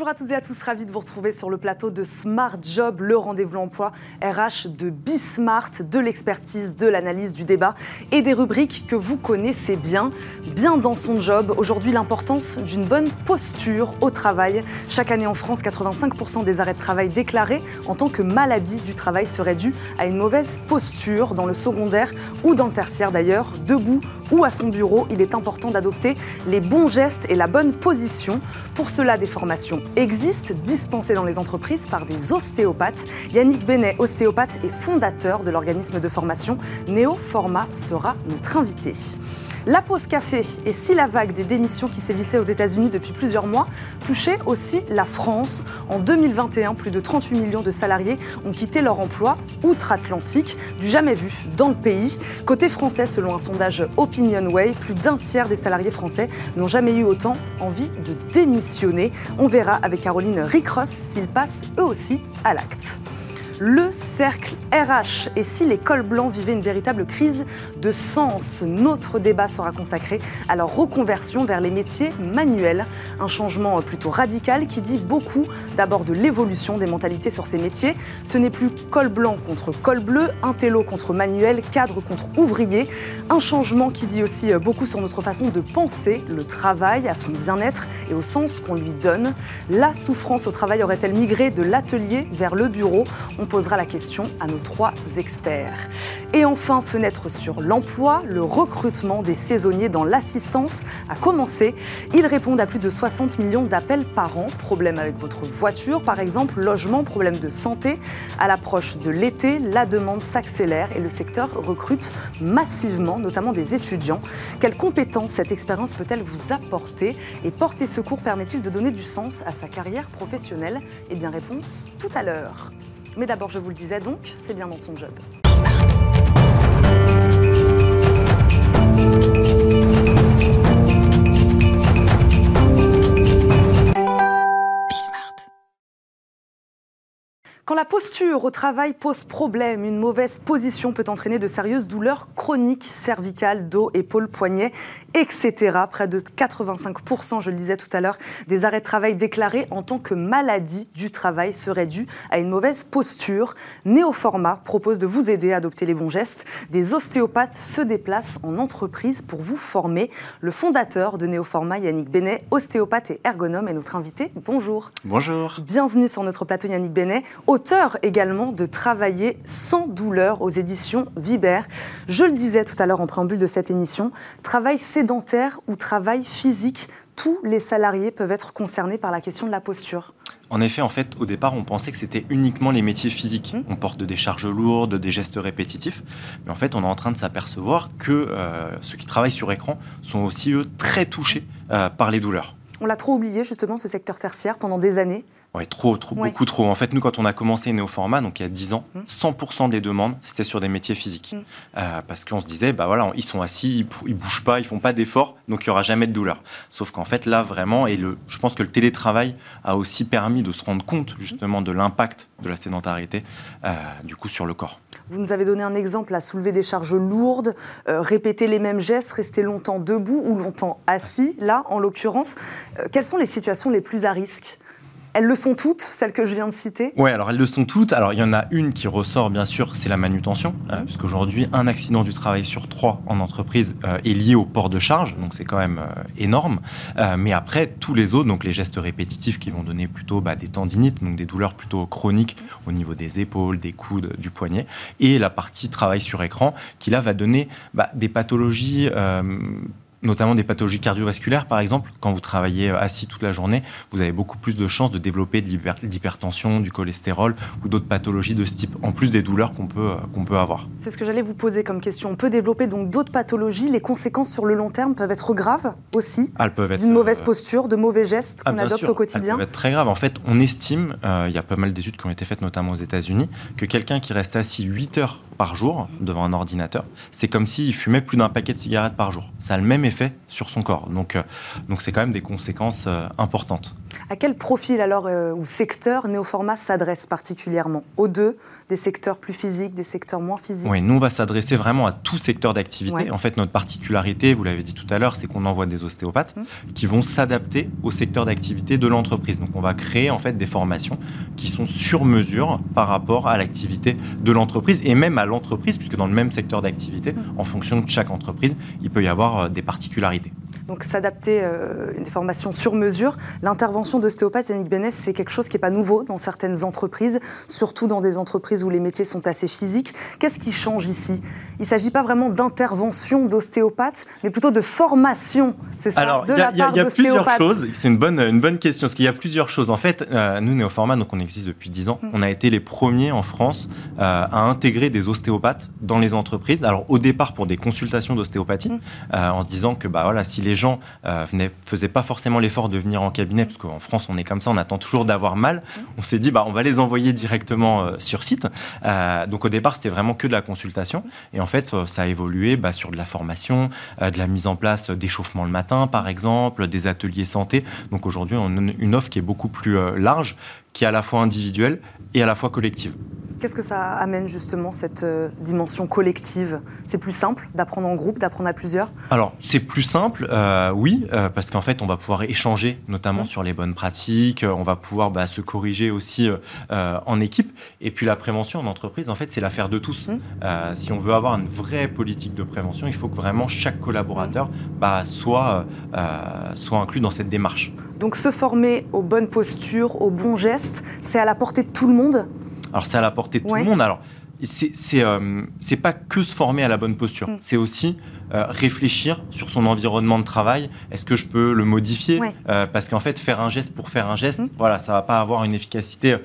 Bonjour à tous et à tous, ravi de vous retrouver sur le plateau de Smart Job, le rendez-vous emploi RH de Bismart, de l'expertise, de l'analyse, du débat et des rubriques que vous connaissez bien. Bien dans son job, aujourd'hui l'importance d'une bonne posture au travail. Chaque année en France, 85% des arrêts de travail déclarés en tant que maladie du travail seraient dus à une mauvaise posture dans le secondaire ou dans le tertiaire d'ailleurs, debout ou à son bureau. Il est important d'adopter les bons gestes et la bonne position. Pour cela, des formations existe, dispensée dans les entreprises par des ostéopathes. Yannick Benet, ostéopathe et fondateur de l'organisme de formation Néoforma, sera notre invité. La pause café et si la vague des démissions qui sévissait aux États-Unis depuis plusieurs mois touchait aussi la France. En 2021, plus de 38 millions de salariés ont quitté leur emploi outre-Atlantique, du jamais vu dans le pays. Côté français, selon un sondage OpinionWay, plus d'un tiers des salariés français n'ont jamais eu autant envie de démissionner. On verra avec Caroline Ricross. S'ils passent eux aussi à l'acte le cercle RH et si l'école blanc vivait une véritable crise de sens. Notre débat sera consacré à leur reconversion vers les métiers manuels. Un changement plutôt radical qui dit beaucoup d'abord de l'évolution des mentalités sur ces métiers. Ce n'est plus col blanc contre col bleu, intello contre manuel, cadre contre ouvrier. Un changement qui dit aussi beaucoup sur notre façon de penser le travail, à son bien-être et au sens qu'on lui donne. La souffrance au travail aurait-elle migré de l'atelier vers le bureau? Posera la question à nos trois experts. Et enfin, fenêtre sur l'emploi, le recrutement des saisonniers dans l'assistance a commencé. Ils répondent à plus de 60 millions d'appels par an. Problème avec votre voiture, par exemple, logement, problème de santé. À l'approche de l'été, la demande s'accélère et le secteur recrute massivement, notamment des étudiants. Quelles compétences cette expérience peut-elle vous apporter? Et porter secours permet-il de donner du sens à sa carrière professionnelle? Eh bien, réponse tout à l'heure. Mais d'abord, je vous le disais donc, c'est bien dans son job. Quand la posture au travail pose problème, une mauvaise position peut entraîner de sérieuses douleurs chroniques cervicales, dos, épaules, poignets etc. Près de 85%, je le disais tout à l'heure, des arrêts de travail déclarés en tant que maladie du travail seraient dus à une mauvaise posture. Néoforma propose de vous aider à adopter les bons gestes. Des ostéopathes se déplacent en entreprise pour vous former. Le fondateur de Néoforma, Yannick Benet, ostéopathe et ergonome, est notre invité. Bonjour. Bonjour. Bienvenue sur notre plateau, Yannick Benet, auteur également de Travailler sans douleur aux éditions Viber. Je le disais tout à l'heure en préambule de cette émission, travail sédentaire ou travail physique, tous les salariés peuvent être concernés par la question de la posture. En effet, en fait, au départ, on pensait que c'était uniquement les métiers physiques. Mmh. On porte des charges lourdes, des gestes répétitifs. Mais en fait, on est en train de s'apercevoir que euh, ceux qui travaillent sur écran sont aussi, eux, très touchés euh, par les douleurs. On l'a trop oublié, justement, ce secteur tertiaire, pendant des années. Oui, trop, trop, beaucoup trop. En fait, nous, quand on a commencé Néoformat, donc il y a 10 ans, 100% mmh. des demandes, c'était sur des métiers physiques. Mmh. Euh, parce qu'on se disait, bah voilà, ils sont assis, ils, bougent pas, ils font pas d'efforts, donc il y aura jamais de douleur. Sauf qu'en fait, là, vraiment, et le, je pense que le télétravail a aussi permis de se rendre compte, justement, de l'impact de la sédentarité, euh, du coup, sur le corps. Vous nous avez donné un exemple à soulever des charges lourdes, euh, répéter les mêmes gestes, rester longtemps debout ou longtemps assis. Là, en l'occurrence, quelles sont les situations les plus à risque? Elles le sont toutes, celles que je viens de citer Oui, alors elles le sont toutes. Alors il y en a une qui ressort, bien sûr, c'est la manutention, euh, puisqu'aujourd'hui, un accident du travail sur trois en entreprise euh, est lié au port de charge, donc c'est quand même euh, énorme. mais après, tous les autres, donc les gestes répétitifs qui vont donner plutôt bah, des tendinites, donc des douleurs plutôt chroniques au niveau des épaules, des coudes, du poignet, et la partie travail sur écran, qui là va donner bah, des pathologies notamment des pathologies cardiovasculaires, par exemple. Quand vous travaillez assis toute la journée, vous avez beaucoup plus de chances de développer de l'hypertension, du cholestérol ou d'autres pathologies de ce type, en plus des douleurs qu'on peut, qu'on peut avoir. C'est ce que j'allais vous poser comme question. On peut développer donc d'autres pathologies. Les conséquences sur le long terme peuvent être graves aussi Elles peuvent être. D'une mauvaise euh, posture, de mauvais gestes qu'on ah, adopte au quotidien Elles peuvent être très graves. En fait, on estime, euh, il y a pas mal d'études qui ont été faites notamment aux États-Unis, que quelqu'un qui reste assis 8 heures par jour devant un ordinateur, c'est comme s'il fumait plus d'un paquet de cigarettes par jour. Ça a le même effet sur son corps. Donc, donc c'est quand même des conséquences importantes. À quel profil alors ou secteur Néoformat s'adresse particulièrement? Aux deux des secteurs plus physiques, des secteurs moins physiques Oui, nous, on va s'adresser vraiment à tout secteur d'activité. En fait, notre particularité, vous l'avez dit tout à l'heure, c'est qu'on envoie des ostéopathes mmh. qui vont s'adapter au secteur d'activité de l'entreprise. Donc, on va créer en fait des formations qui sont sur mesure par rapport à l'activité de l'entreprise et même à l'entreprise, puisque dans le même secteur d'activité, mmh. en fonction de chaque entreprise, il peut y avoir euh, des particularités donc s'adapter euh, des formations sur mesure. L'intervention d'ostéopathe Yannick Bénès, c'est quelque chose qui n'est pas nouveau dans certaines entreprises, surtout dans des entreprises où les métiers sont assez physiques. Qu'est-ce qui change ici? Il ne s'agit pas vraiment d'intervention d'ostéopathe, mais plutôt de formation, c'est ça? Alors, il y a, y a plusieurs choses. C'est une bonne, une bonne question, parce qu'il y a plusieurs choses. En fait, euh, nous, Néoformat, donc on existe depuis 10 ans, mm. on a été les premiers en France euh, à intégrer des ostéopathes dans les entreprises. Alors, au départ, pour des consultations d'ostéopathie, mm. en se disant que bah, voilà, si les gens euh, ne faisaient pas forcément l'effort de venir en cabinet, parce qu'en France, on est comme ça, on attend toujours d'avoir mal. On s'est dit, bah, on va les envoyer directement euh, sur site. Euh, donc au départ, c'était vraiment que de la consultation. Et en fait, ça a évolué bah, sur de la formation, de la mise en place d'échauffement le matin, par exemple, des ateliers santé. Donc aujourd'hui, on a une offre qui est beaucoup plus large, qui est à la fois individuelle et à la fois collective. Qu'est-ce que ça amène justement, cette euh, dimension collective? C'est plus simple d'apprendre en groupe, d'apprendre à plusieurs? Alors, c'est plus simple, euh, oui, euh, parce qu'en fait, on va pouvoir échanger notamment mmh. sur les bonnes pratiques, on va pouvoir bah, se corriger aussi en équipe. Et puis la prévention en entreprise, en fait, c'est l'affaire de tous. Mmh. si on veut avoir une vraie politique de prévention, il faut que vraiment chaque collaborateur bah, soit, soit inclus dans cette démarche. Donc se former aux bonnes postures, aux bons gestes, c'est à la portée de tout le monde alors c'est à la portée de tout le monde. Alors c'est euh, c'est pas que se former à la bonne posture, mm. c'est aussi euh, réfléchir sur son environnement de travail. Est-ce que je peux le modifier euh, Parce qu'en fait, faire un geste pour faire un geste, mm. voilà, ça va pas avoir une efficacité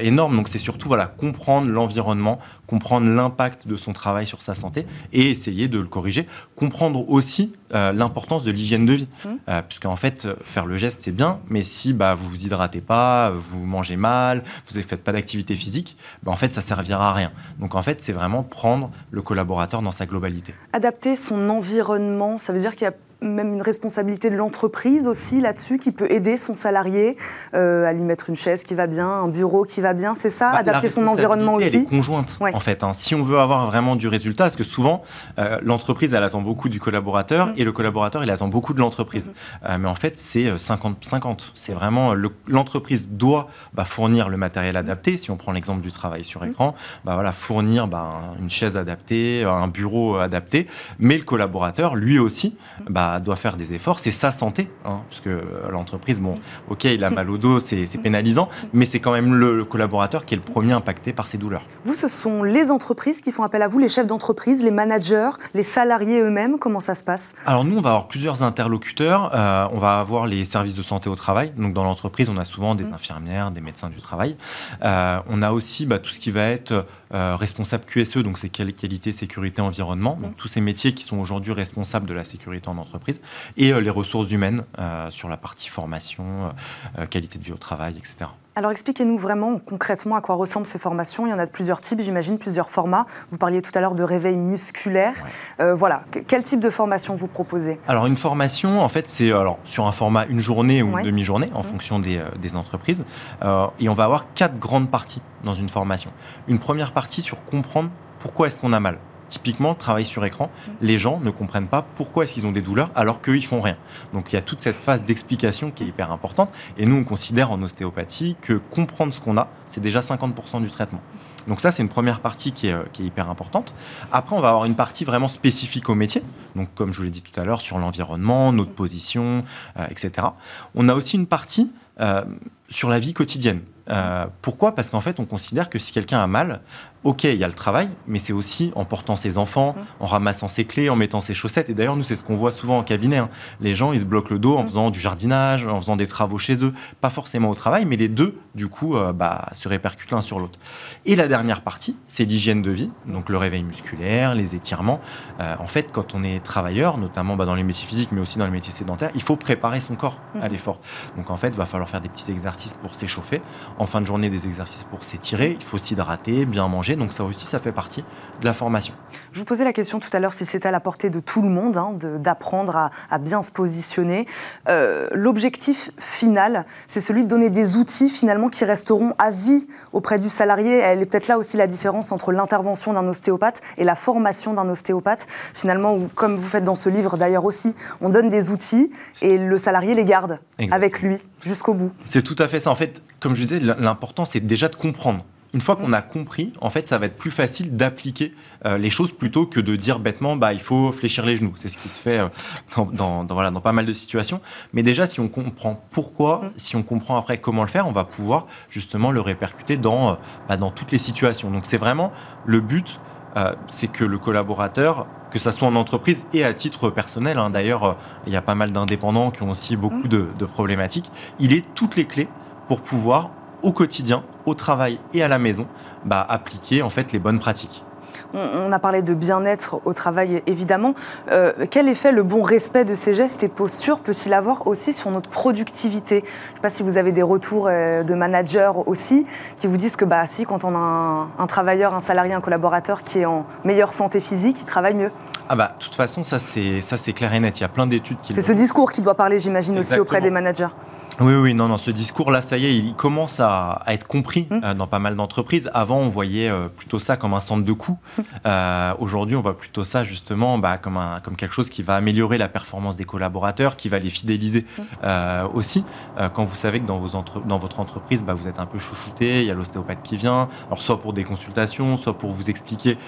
énorme. Donc c'est surtout voilà comprendre l'environnement, comprendre l'impact de son travail sur sa santé et essayer de le corriger. Comprendre aussi l'importance de l'hygiène de vie, mm. puisqu'en fait, faire le geste c'est bien, mais si bah vous vous hydratez pas, vous mangez mal, vous ne faites pas d'activité physique, bah, en fait ça servira à rien. Donc en fait, c'est vraiment prendre le collaborateur dans sa globalité. Adapter son environnement, ça veut dire qu'il y a même une responsabilité de l'entreprise aussi là-dessus qui peut aider son salarié euh, à lui mettre une chaise qui va bien, un bureau qui va bien, c'est ça bah, Adapter son environnement aussi Elle est conjointe en fait. Hein. Si on veut avoir vraiment du résultat, parce que souvent euh, l'entreprise elle attend beaucoup du collaborateur mm. et le collaborateur il attend beaucoup de l'entreprise. Mm-hmm. Euh, mais en fait c'est 50-50. C'est vraiment l'entreprise doit bah, fournir le matériel adapté. Si on prend l'exemple du travail sur mm. écran, bah, voilà, fournir bah, une chaise adaptée, un bureau adapté, mais le collaborateur lui aussi bah, doit faire des efforts, c'est sa santé, hein, parce que euh, l'entreprise, bon, ok, il a mal au dos, c'est pénalisant, mais c'est quand même le, collaborateur qui est le premier impacté par ces douleurs. Vous, ce sont les entreprises qui font appel à vous, les chefs d'entreprise, les managers, les salariés eux-mêmes, comment ça se passe? Alors nous, on va avoir plusieurs interlocuteurs, euh, on va avoir les services de santé au travail, donc dans l'entreprise, on a souvent des mmh. infirmières, des médecins du travail, euh, on a aussi bah, tout ce qui va être responsable QSE, donc c'est qualité, sécurité, environnement, donc mmh. tous ces métiers qui sont aujourd'hui responsables de la sécurité en entreprise et euh, les ressources humaines euh, sur la partie formation, euh, qualité de vie au travail, etc. Alors expliquez-nous vraiment concrètement à quoi ressemblent ces formations. Il y en a de plusieurs types, j'imagine, plusieurs formats. Vous parliez tout à l'heure de réveil musculaire. voilà, quel type de formation vous proposez? Alors une formation, en fait, c'est alors sur un format une journée ou une demi-journée en mmh. fonction des, des entreprises. et on va avoir quatre grandes parties dans une formation. Une première partie sur comprendre pourquoi est-ce qu'on a mal. Typiquement, travail sur écran, les gens ne comprennent pas pourquoi est-ce qu'ils ont des douleurs alors qu'ils font rien. Donc il y a toute cette phase d'explication qui est hyper importante. Et nous, on considère en ostéopathie que comprendre ce qu'on a, c'est déjà 50% du traitement. Donc ça, c'est une première partie qui est, euh, qui est, hyper importante. Après, on va avoir une partie vraiment spécifique au métier. Donc comme je vous l'ai dit tout à l'heure, sur l'environnement, notre position, euh, etc. On a aussi une partie euh, sur la vie quotidienne. Pourquoi? Parce qu'en fait, on considère que si quelqu'un a mal, ok, il y a le travail, mais c'est aussi en portant ses enfants, mmh. en ramassant ses clés, en mettant ses chaussettes. Et d'ailleurs, nous, c'est ce qu'on voit souvent en cabinet. Hein. Les gens, ils se bloquent le dos en mmh. faisant du jardinage, en faisant des travaux chez eux, pas forcément au travail, mais les deux, du coup, euh, bah, se répercutent l'un sur l'autre. Et la dernière partie, c'est l'hygiène de vie, donc le réveil musculaire, les étirements. Euh, en fait, quand on est travailleur, notamment bah, dans les métiers physiques, mais aussi dans les métiers sédentaires, il faut préparer son corps à mmh. l'effort. Donc en fait, il va falloir faire des petits exercices pour s'échauffer. En fin de journée des exercices pour s'étirer, il faut s'hydrater, bien manger. Donc ça aussi, ça fait partie de la formation. Je vous posais la question tout à l'heure si c'était à la portée de tout le monde hein, d'apprendre à, bien se positionner. Euh, l'objectif final, c'est celui de donner des outils finalement qui resteront à vie auprès du salarié. Elle est peut-être là aussi la différence entre l'intervention d'un ostéopathe et la formation d'un ostéopathe. Finalement, comme vous faites dans ce livre d'ailleurs aussi, on donne des outils et le salarié les garde avec lui jusqu'au bout. C'est tout à fait ça. En fait, comme je disais, l'important c'est déjà de comprendre une fois qu'on a compris, en fait, ça va être plus facile d'appliquer euh, les choses plutôt que de dire bêtement, bah, il faut fléchir les genoux. C'est ce qui se fait euh, dans, voilà, dans pas mal de situations. Mais déjà, si on comprend pourquoi, mm. si on comprend après comment le faire, on va pouvoir justement le répercuter dans, euh, bah, dans toutes les situations. Donc, c'est vraiment le but, c'est que le collaborateur que ça soit en entreprise et à titre personnel. Hein. D'ailleurs, il y a pas mal d'indépendants qui ont aussi beaucoup mm. de, de problématiques. Il est toutes les clés pour pouvoir au quotidien, au travail et à la maison, bah, appliquer en fait les bonnes pratiques. On a parlé de bien-être au travail, évidemment. Euh, quel effet le bon respect de ces gestes et postures peut-il avoir aussi sur notre productivité? Je ne sais pas si vous avez des retours euh, de managers aussi qui vous disent que bah, si, quand on a un, travailleur, un salarié, un collaborateur qui est en meilleure santé physique, il travaille mieux. Ah bah, de toute façon, ça c'est clair et net. Il y a plein d'études qui. C'est ce discours qui doit parler, j'imagine, aussi auprès des managers. Oui, oui, non, non, ce discours-là, ça y est, il commence à, être compris mmh. euh, dans pas mal d'entreprises. Avant, on voyait euh, plutôt ça comme un centre de coût. Euh, aujourd'hui, on voit plutôt ça justement bah, comme, un, comme quelque chose qui va améliorer la performance des collaborateurs, qui va les fidéliser mmh. aussi. quand vous savez que dans, vos entre, dans votre entreprise, bah, vous êtes un peu chouchouté, il y a l'ostéopathe qui vient, alors soit pour des consultations, soit pour vous expliquer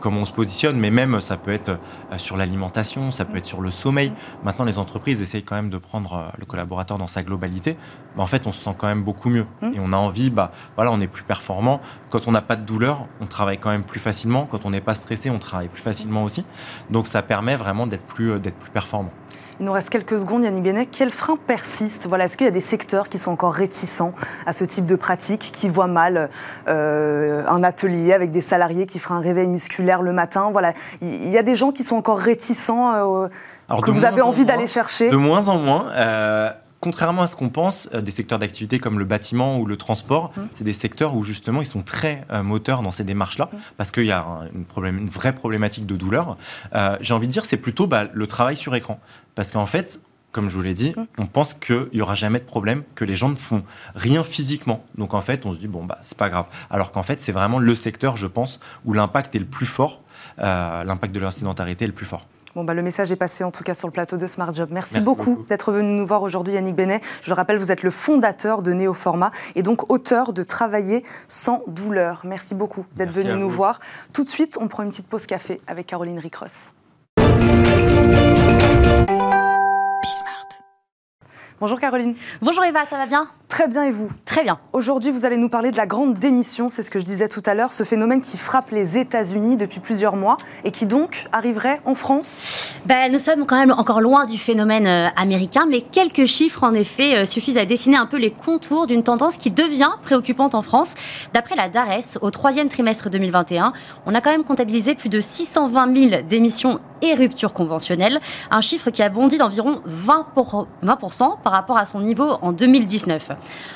comment on se positionne, mais même ça peut être sur l'alimentation, ça peut être sur le sommeil. Maintenant, les entreprises essayent quand même de prendre le collaborateur dans sa globalité bah, en fait, on se sent quand même beaucoup mieux. Mmh. Et on a envie, bah, voilà, on est plus performant. Quand on n'a pas de douleur, on travaille quand même plus facilement. Quand on n'est pas stressé, on travaille plus facilement aussi. Donc, ça permet vraiment d'être plus, euh, d'être plus performant. Il nous reste quelques secondes, Yannick Benet. Quel frein persiste? Voilà, Est-ce qu'il y a des secteurs qui sont encore réticents à ce type de pratique, qui voient mal euh, un atelier avec des salariés qui feraient un réveil musculaire le matin? Voilà. Il y a des gens qui sont encore réticents, euh, que vous avez envie d'aller chercher De moins en moins. Euh, contrairement à ce qu'on pense, euh, des secteurs d'activité comme le bâtiment ou le transport, mmh. c'est des secteurs où justement ils sont très euh, moteurs dans ces démarches-là, mmh. parce qu'il y a une, problème, une, vraie problématique de douleur. Euh, j'ai envie de dire, c'est plutôt bah, le travail sur écran. Parce qu'en fait, comme je vous l'ai dit, mmh. on pense qu'il n'y aura jamais de problème, que les gens ne font rien physiquement. Donc en fait, on se dit, bon, bah, c'est pas grave. Alors qu'en fait, c'est vraiment le secteur, je pense, où l'impact est le plus fort, l'impact de leur sédentarité est le plus fort. Bon, bah, le message est passé en tout cas sur le plateau de Smart Job. Merci, beaucoup, d'être venu nous voir aujourd'hui, Yannick Benet. Je rappelle, vous êtes le fondateur de Néoformat et donc auteur de Travailler sans douleur. Merci beaucoup d'être venu nous voir. Tout de suite, on prend une petite pause café avec Caroline Ricross. Bonjour Caroline. Bonjour Eva, ça va bien? Très bien et vous? Très bien. Aujourd'hui, vous allez nous parler de la grande démission, c'est ce que je disais tout à l'heure, ce phénomène qui frappe les États-Unis depuis plusieurs mois et qui donc arriverait en France? Ben, Nous sommes quand même encore loin du phénomène euh, américain, mais quelques chiffres en effet euh, suffisent à dessiner un peu les contours d'une tendance qui devient préoccupante en France. D'après la DARES, au troisième trimestre 2021, on a quand même comptabilisé plus de 620 000 démissions et ruptures conventionnelles, un chiffre qui a bondi d'environ 20%, 20 par rapport à son niveau en 2019.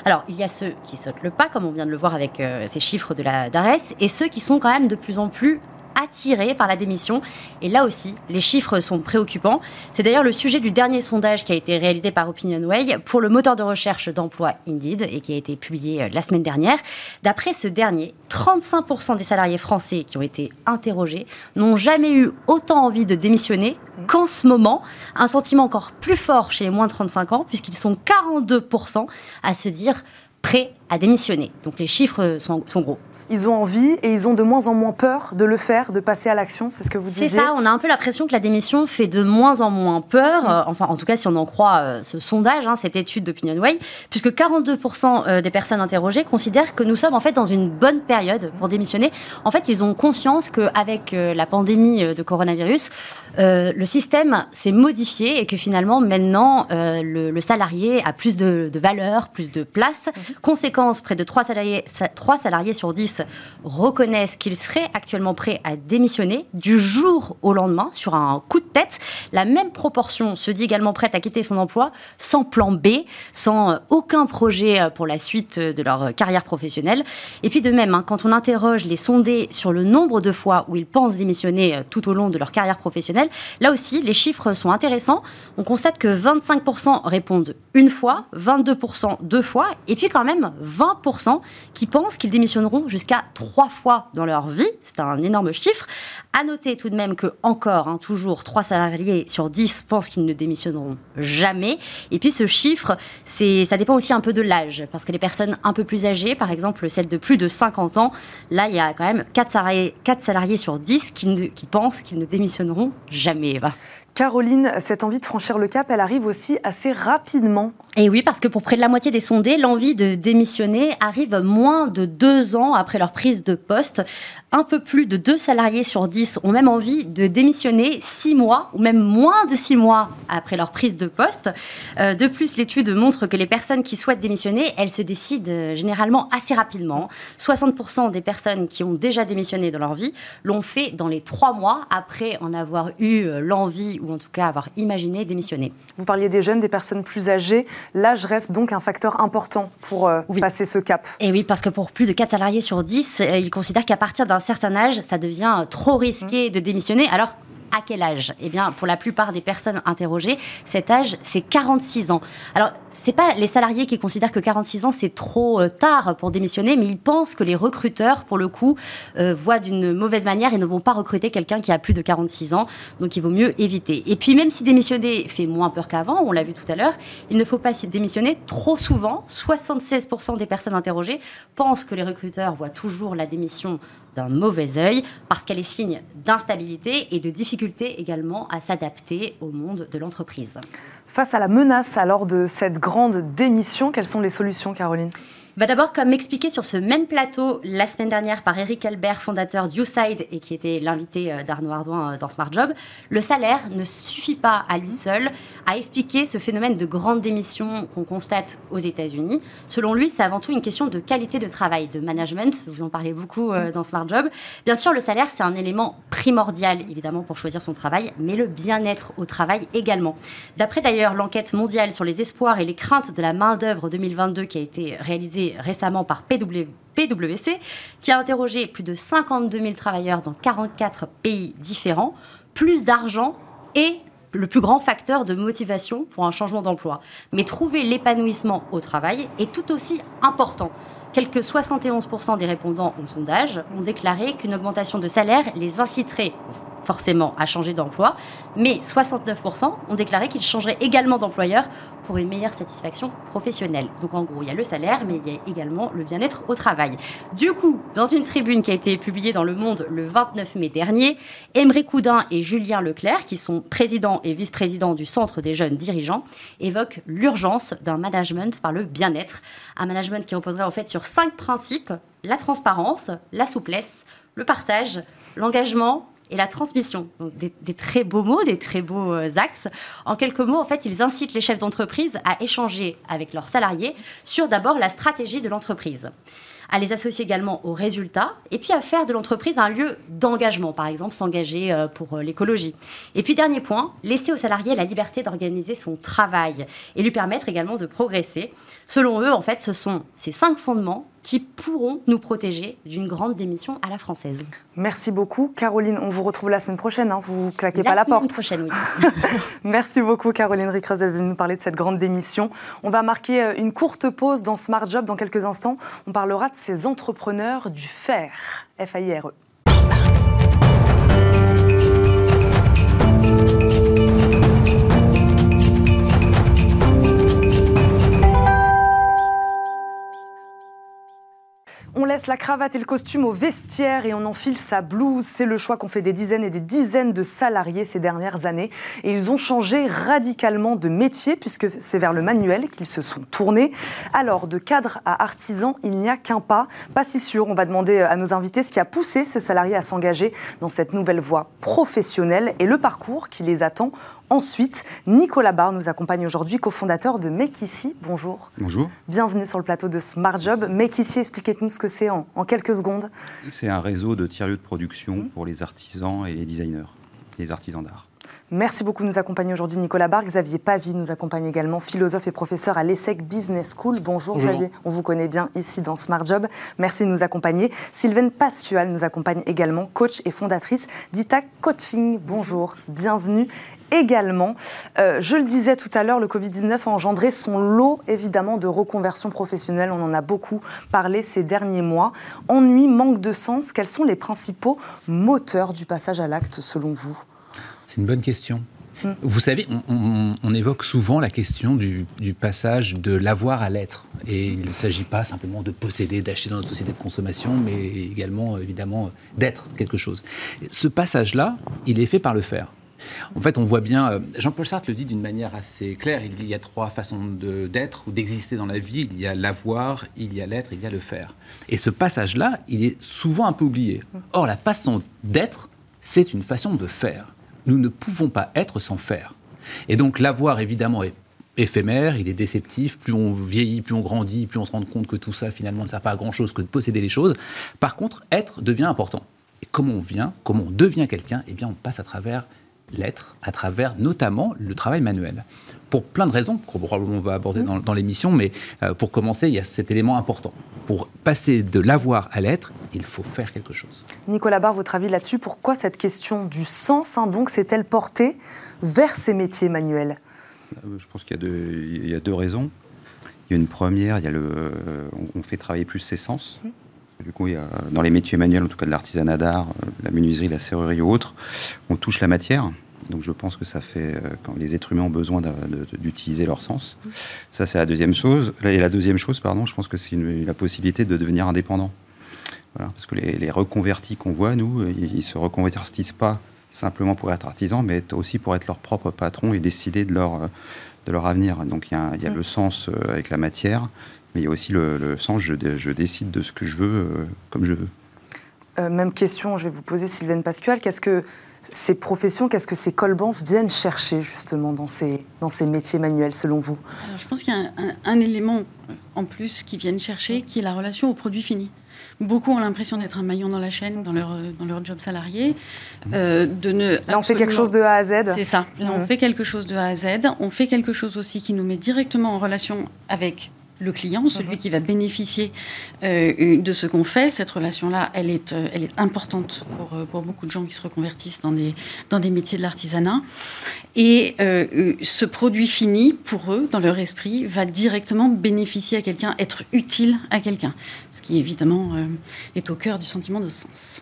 Alors, il y a ceux qui sautent le pas, comme on vient de le voir avec euh, ces chiffres de la DARES, et ceux qui sont quand même de plus en plus attirés par la démission. Et là aussi, les chiffres sont préoccupants. C'est d'ailleurs le sujet du dernier sondage qui a été réalisé par OpinionWay pour le moteur de recherche d'emploi Indeed et qui a été publié euh, la semaine dernière. D'après ce dernier, 35% des salariés français qui ont été interrogés n'ont jamais eu autant envie de démissionner qu'en ce moment. Un sentiment encore plus fort chez les moins de 35 ans, puisqu'ils sont 42% à se dire prêts à démissionner. Donc les chiffres sont, sont gros ils ont envie et ils ont de moins en moins peur de le faire, de passer à l'action, c'est ce que vous disiez C'est ça, on a un peu l'impression que la démission fait de moins en moins peur, mm. euh, enfin en tout cas si on en croit euh, ce sondage, hein, cette étude d'OpinionWay, puisque 42% euh, des personnes interrogées considèrent que nous sommes en fait dans une bonne période pour démissionner. En fait, ils ont conscience qu'avec la pandémie de coronavirus, le système s'est modifié et que finalement maintenant le, salarié a plus de, valeur, plus de place. Mm-hmm. Conséquence, près de 3 salariés, 3 salariés sur 10 10 reconnaissent qu'ils seraient actuellement prêts à démissionner du jour au lendemain sur un coup de tête. La même proportion se dit également prête à quitter son emploi sans plan B, sans euh, aucun projet euh, pour la suite de leur carrière professionnelle. Et puis de même, hein, quand on interroge les sondés sur le nombre de fois où ils pensent démissionner tout au long de leur carrière professionnelle, là aussi, les chiffres sont intéressants. On constate que 25% répondent une fois, 22% deux fois, et puis quand même 20% qui pensent qu'ils démissionneront jusqu'à trois fois dans leur vie. C'est un énorme chiffre. À noter tout de même que encore, hein, toujours 3 salariés sur 10 pensent qu'ils ne démissionneront jamais. Et puis ce chiffre, c'est, ça dépend aussi un peu de l'âge, parce que les personnes un peu plus âgées, par exemple celles de plus de 50 ans, là il y a quand même 4 salariés, 4 salariés sur 10 qui, qui pensent qu'ils ne démissionneront jamais. Caroline, cette envie de franchir le cap, elle arrive aussi assez rapidement. Et oui, parce que pour près de la moitié des sondés, l'envie de démissionner arrive moins de deux ans après leur prise de poste. Un peu plus de deux salariés sur dix ont même envie de démissionner six mois ou même moins de six mois après leur prise de poste. Euh, de plus, l'étude montre que les personnes qui souhaitent démissionner, elles se décident euh, généralement assez rapidement. 60% des personnes qui ont déjà démissionné dans leur vie l'ont fait dans les trois mois après en avoir eu euh, l'envie ou en tout cas avoir imaginé démissionner. Vous parliez des jeunes, des personnes plus âgées. L'âge reste donc un facteur important pour euh, passer ce cap. Et oui, parce que pour plus de 4 salariés sur 10, euh, ils considèrent qu'à partir d'un certain âge, ça devient trop risqué mmh. de démissionner. Alors, à quel âge? Eh bien, pour la plupart des personnes interrogées, cet âge, c'est 46 ans. Alors, c'est pas les salariés qui considèrent que 46 ans, c'est trop euh, tard pour démissionner, mais ils pensent que les recruteurs, pour le coup, euh, voient d'une mauvaise manière et ne vont pas recruter quelqu'un qui a plus de 46 ans. Donc, il vaut mieux éviter. Et puis, même si démissionner fait moins peur qu'avant, on l'a vu tout à l'heure, il ne faut pas démissionner trop souvent. 76% des personnes interrogées pensent que les recruteurs voient toujours la démission d'un mauvais œil parce qu'elle est signe d'instabilité et de difficulté également à s'adapter au monde de l'entreprise. Face à la menace alors de cette grande démission, quelles sont les solutions, Caroline? Bah D'abord, comme expliqué sur ce même plateau la semaine dernière par Eric Albert, fondateur d'USide et qui était l'invité euh, d'Arnaud Ardouin euh, dans Smart Job, le salaire ne suffit pas à lui seul à expliquer ce phénomène de grande démission qu'on constate aux États-Unis. Selon lui, c'est avant tout une question de qualité de travail, de management. Vous en parlez beaucoup euh, dans Smart Job. Bien sûr, le salaire, c'est un élément primordial, évidemment, pour choisir son travail, mais le bien-être au travail également. D'après d'ailleurs l'enquête mondiale sur les espoirs et les craintes de la main-d'œuvre 2022 qui a été réalisée récemment par PwC, qui a interrogé plus de 52 000 travailleurs dans 44 pays différents. Plus d'argent et le plus grand facteur de motivation pour un changement d'emploi. Mais trouver l'épanouissement au travail est tout aussi important. Quelques 71% des répondants au sondage ont déclaré qu'une augmentation de salaire les inciterait forcément à changer d'emploi, mais 69% ont déclaré qu'ils changeraient également d'employeur pour une meilleure satisfaction professionnelle. Donc en gros, il y a le salaire, mais il y a également le bien-être au travail. Du coup, dans une tribune qui a été publiée dans Le Monde le 29 mai dernier, Emery Coudin et Julien Leclerc, qui sont présidents et vice-présidents du Centre des jeunes dirigeants, évoquent l'urgence d'un management par le bien-être. Un management qui reposerait en fait sur cinq principes, la transparence, la souplesse, le partage, l'engagement et la transmission. des, très beaux mots, des très beaux euh, axes. En quelques mots, en fait, ils incitent les chefs d'entreprise à échanger avec leurs salariés sur d'abord la stratégie de l'entreprise à les associer également aux résultats, et puis à faire de l'entreprise un lieu d'engagement, par exemple s'engager euh, pour euh, l'écologie. Et puis dernier point, laisser aux salariés la liberté d'organiser son travail et lui permettre également de progresser. Selon eux, en fait, ce sont ces cinq fondements qui pourront nous protéger d'une grande démission à la française. Merci beaucoup. Caroline, on vous retrouve la semaine prochaine. Hein. Vous claquez pas la porte. prochaine, oui. Merci beaucoup, Caroline Ricreuse, d'être venue nous parler de cette grande démission. On va marquer euh, une courte pause dans Smart Job dans quelques instants. On parlera de ces entrepreneurs du FAIR. F-A-I-R-E. On laisse la cravate et le costume au vestiaire et on enfile sa blouse. C'est le choix qu'ont fait des dizaines et des dizaines de salariés ces dernières années. Et ils ont changé radicalement de métier puisque c'est vers le manuel qu'ils se sont tournés. Alors, de cadre à artisan, il n'y a qu'un pas. Pas si sûr. On va demander à nos invités ce qui a poussé ces salariés à s'engager dans cette nouvelle voie professionnelle et le parcours qui les attend Ensuite, Nicolas Barre nous accompagne aujourd'hui, cofondateur de Make Ici. Bonjour. Bonjour. Bienvenue sur le plateau de Smart Job. Make Ici, expliquez-nous ce que c'est en, quelques secondes. C'est un réseau de tiers-lieux de production pour les artisans et les designers, les artisans d'art. Merci beaucoup de nous accompagner aujourd'hui, Nicolas Barre. Xavier Pavie nous accompagne également, philosophe et professeur à l'ESSEC Business School. Bonjour, Xavier, on vous connaît bien ici dans Smart Job. Merci de nous accompagner. Sylvaine Pastual nous accompagne également, coach et fondatrice d'Itac Coaching. Bonjour, bienvenue également. Euh, je le disais tout à l'heure, le Covid-19 a engendré son lot évidemment de reconversion professionnelle. On en a beaucoup parlé ces derniers mois. Ennui, manque de sens, quels sont les principaux moteurs du passage à l'acte selon vous? C'est une bonne question. Hmm. Vous savez, on, évoque souvent la question du, passage de l'avoir à l'être. Et il ne s'agit pas simplement de posséder, d'acheter dans notre société de consommation, mais également, évidemment, d'être quelque chose. Ce passage-là, il est fait par le faire. En fait, on voit bien, euh, Jean-Paul Sartre le dit d'une manière assez claire, il y a trois façons d'être ou d'exister dans la vie. Il y a l'avoir, il y a l'être, il y a le faire. Et ce passage-là, il est souvent un peu oublié. Or, la façon d'être, c'est une façon de faire nous ne pouvons pas être sans faire. Et donc l'avoir, évidemment, est éphémère, il est déceptif. Plus on vieillit, plus on grandit, plus on se rend compte que tout ça, finalement, ne sert pas à grand-chose que de posséder les choses. Par contre, être devient important. Et comment on vient, comment on devient quelqu'un Eh bien, on passe à travers l'être, à travers notamment le travail manuel. Pour plein de raisons, que probablement on va aborder mmh. dans, l'émission, mais euh, pour commencer, il y a cet élément important. Pour passer de l'avoir à l'être, il faut faire quelque chose. Nicolas Barre, votre avis là-dessus, pourquoi cette question du sens, hein, donc, s'est-elle portée vers ces métiers manuels? Euh, Je pense qu'il y, a deux raisons. Il y a une première, il y a le, euh, on fait travailler plus ses sens. Mmh. Du coup, il y a, dans les métiers manuels, en tout cas de l'artisanat d'art, la menuiserie, la serrurerie ou autre, on touche la matière. Donc je pense que ça fait euh, quand les êtres humains ont besoin d'utiliser leur sens. Ça c'est la deuxième chose. Et la deuxième chose, pardon, je pense que c'est la possibilité de devenir indépendant. Voilà, parce que les, reconvertis qu'on voit, nous, ils, ne se reconvertissent pas simplement pour être artisans, mais aussi pour être leur propre patron et décider de leur, de leur avenir. Donc il y a, il y a le sens euh, avec la matière, mais il y a aussi le, sens, je, je, décide de ce que je veux euh, comme je veux. même question, je vais vous poser Sylvaine Pascual. Qu'est-ce que ces professions, qu'est-ce que ces colbantes viennent chercher justement dans ces, dans ces métiers manuels selon vous? Je pense qu'il y a un, élément en plus qui viennent chercher qui est la relation au produit fini. Beaucoup ont l'impression d'être un maillon dans la chaîne, dans leur, dans leur job salarié. Euh, de ne Là, on fait quelque chose de A à Z. C'est ça. Là, on fait quelque chose de A à Z. On fait quelque chose aussi qui nous met directement en relation avec le client, celui mhm. qui va bénéficier euh, de ce qu'on fait. Cette relation-là, elle est, euh, elle est importante pour, euh, pour, beaucoup de gens qui se reconvertissent dans des, dans des métiers de l'artisanat. Et ce produit fini, pour eux, dans leur esprit, va directement bénéficier à quelqu'un, être utile à quelqu'un. Ce qui, évidemment, est au cœur du sentiment de sens.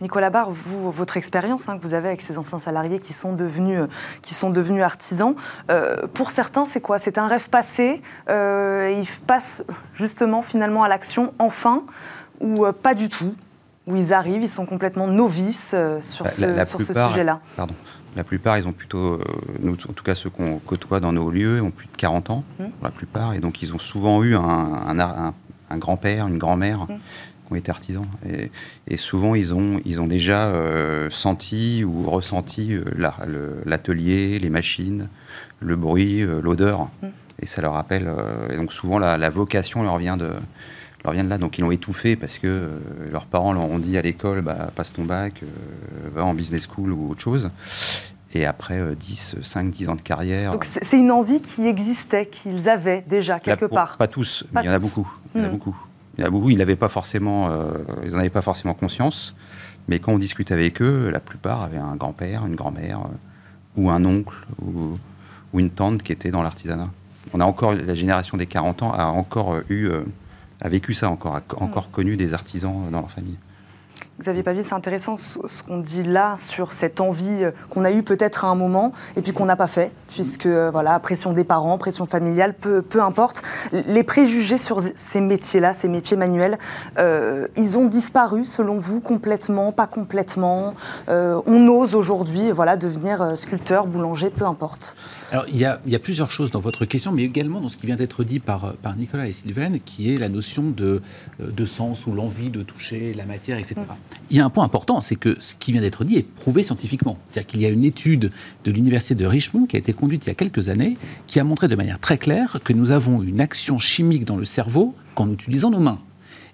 Nicolas Barre, vous, votre expérience hein, que vous avez avec ces anciens salariés qui sont devenus, euh, qui sont devenus artisans, euh, pour certains, c'est quoi? C'est un rêve passé euh, Ils passent justement finalement à l'action enfin ou pas du tout? Où ils arrivent, ils sont complètement novices sur bah, ce, sur ce sujet-là? Pardon. La plupart, ils ont plutôt, nous, en tout cas ceux qu'on côtoie dans nos lieux, ont plus de 40 ans, mmh. pour la plupart, et donc ils ont souvent eu un, un, un grand-père, une grand-mère. Mmh ont été artisans. Et, souvent, ils ont, ils ont déjà euh, senti ou ressenti euh, l'atelier, les machines, le bruit, euh, l'odeur. Mm. Et ça leur rappelle. et donc, souvent, la, vocation leur vient, de, leur vient de là. Donc, ils l'ont étouffé parce que leurs parents leur ont dit à l'école bah, passe ton bac, va en business school ou autre chose. Et après 10, 5, 10 ans de carrière. Donc c'est une envie qui existait, qu'ils avaient déjà quelque part. Pas tous, mais il y en a beaucoup. Il y en a mm. beaucoup. Il y a beaucoup, ils n'avaient pas forcément, euh, ils n'en avaient pas forcément conscience. Mais quand on discute avec eux, la plupart avaient un grand-père, une grand-mère, euh, ou un oncle, ou, une tante qui était dans l'artisanat. On a encore, la génération des 40 ans a encore euh, eu, a vécu ça encore, a encore mm. connu des artisans dans leur famille. Xavier Pavier, c'est intéressant ce qu'on dit là sur cette envie euh, qu'on a eue peut-être à un moment et puis qu'on n'a pas fait, puisque euh, voilà, pression des parents, pression familiale, peu, importe. Les préjugés sur ces métiers-là, ces métiers manuels, euh, ils ont disparu selon vous complètement, pas complètement On ose aujourd'hui voilà, devenir sculpteur, boulanger, peu importe. Alors il y, a, plusieurs choses dans votre question, mais également dans ce qui vient d'être dit par, Nicolas et Sylvain, qui est la notion de sens ou l'envie de toucher la matière, etc. il y a un point important, c'est que ce qui vient d'être dit est prouvé scientifiquement. C'est-à-dire qu'il y a une étude de l'université de Richmond qui a été conduite il y a quelques années, qui a montré de manière très claire que nous avons une action chimique dans le cerveau qu'en utilisant nos mains.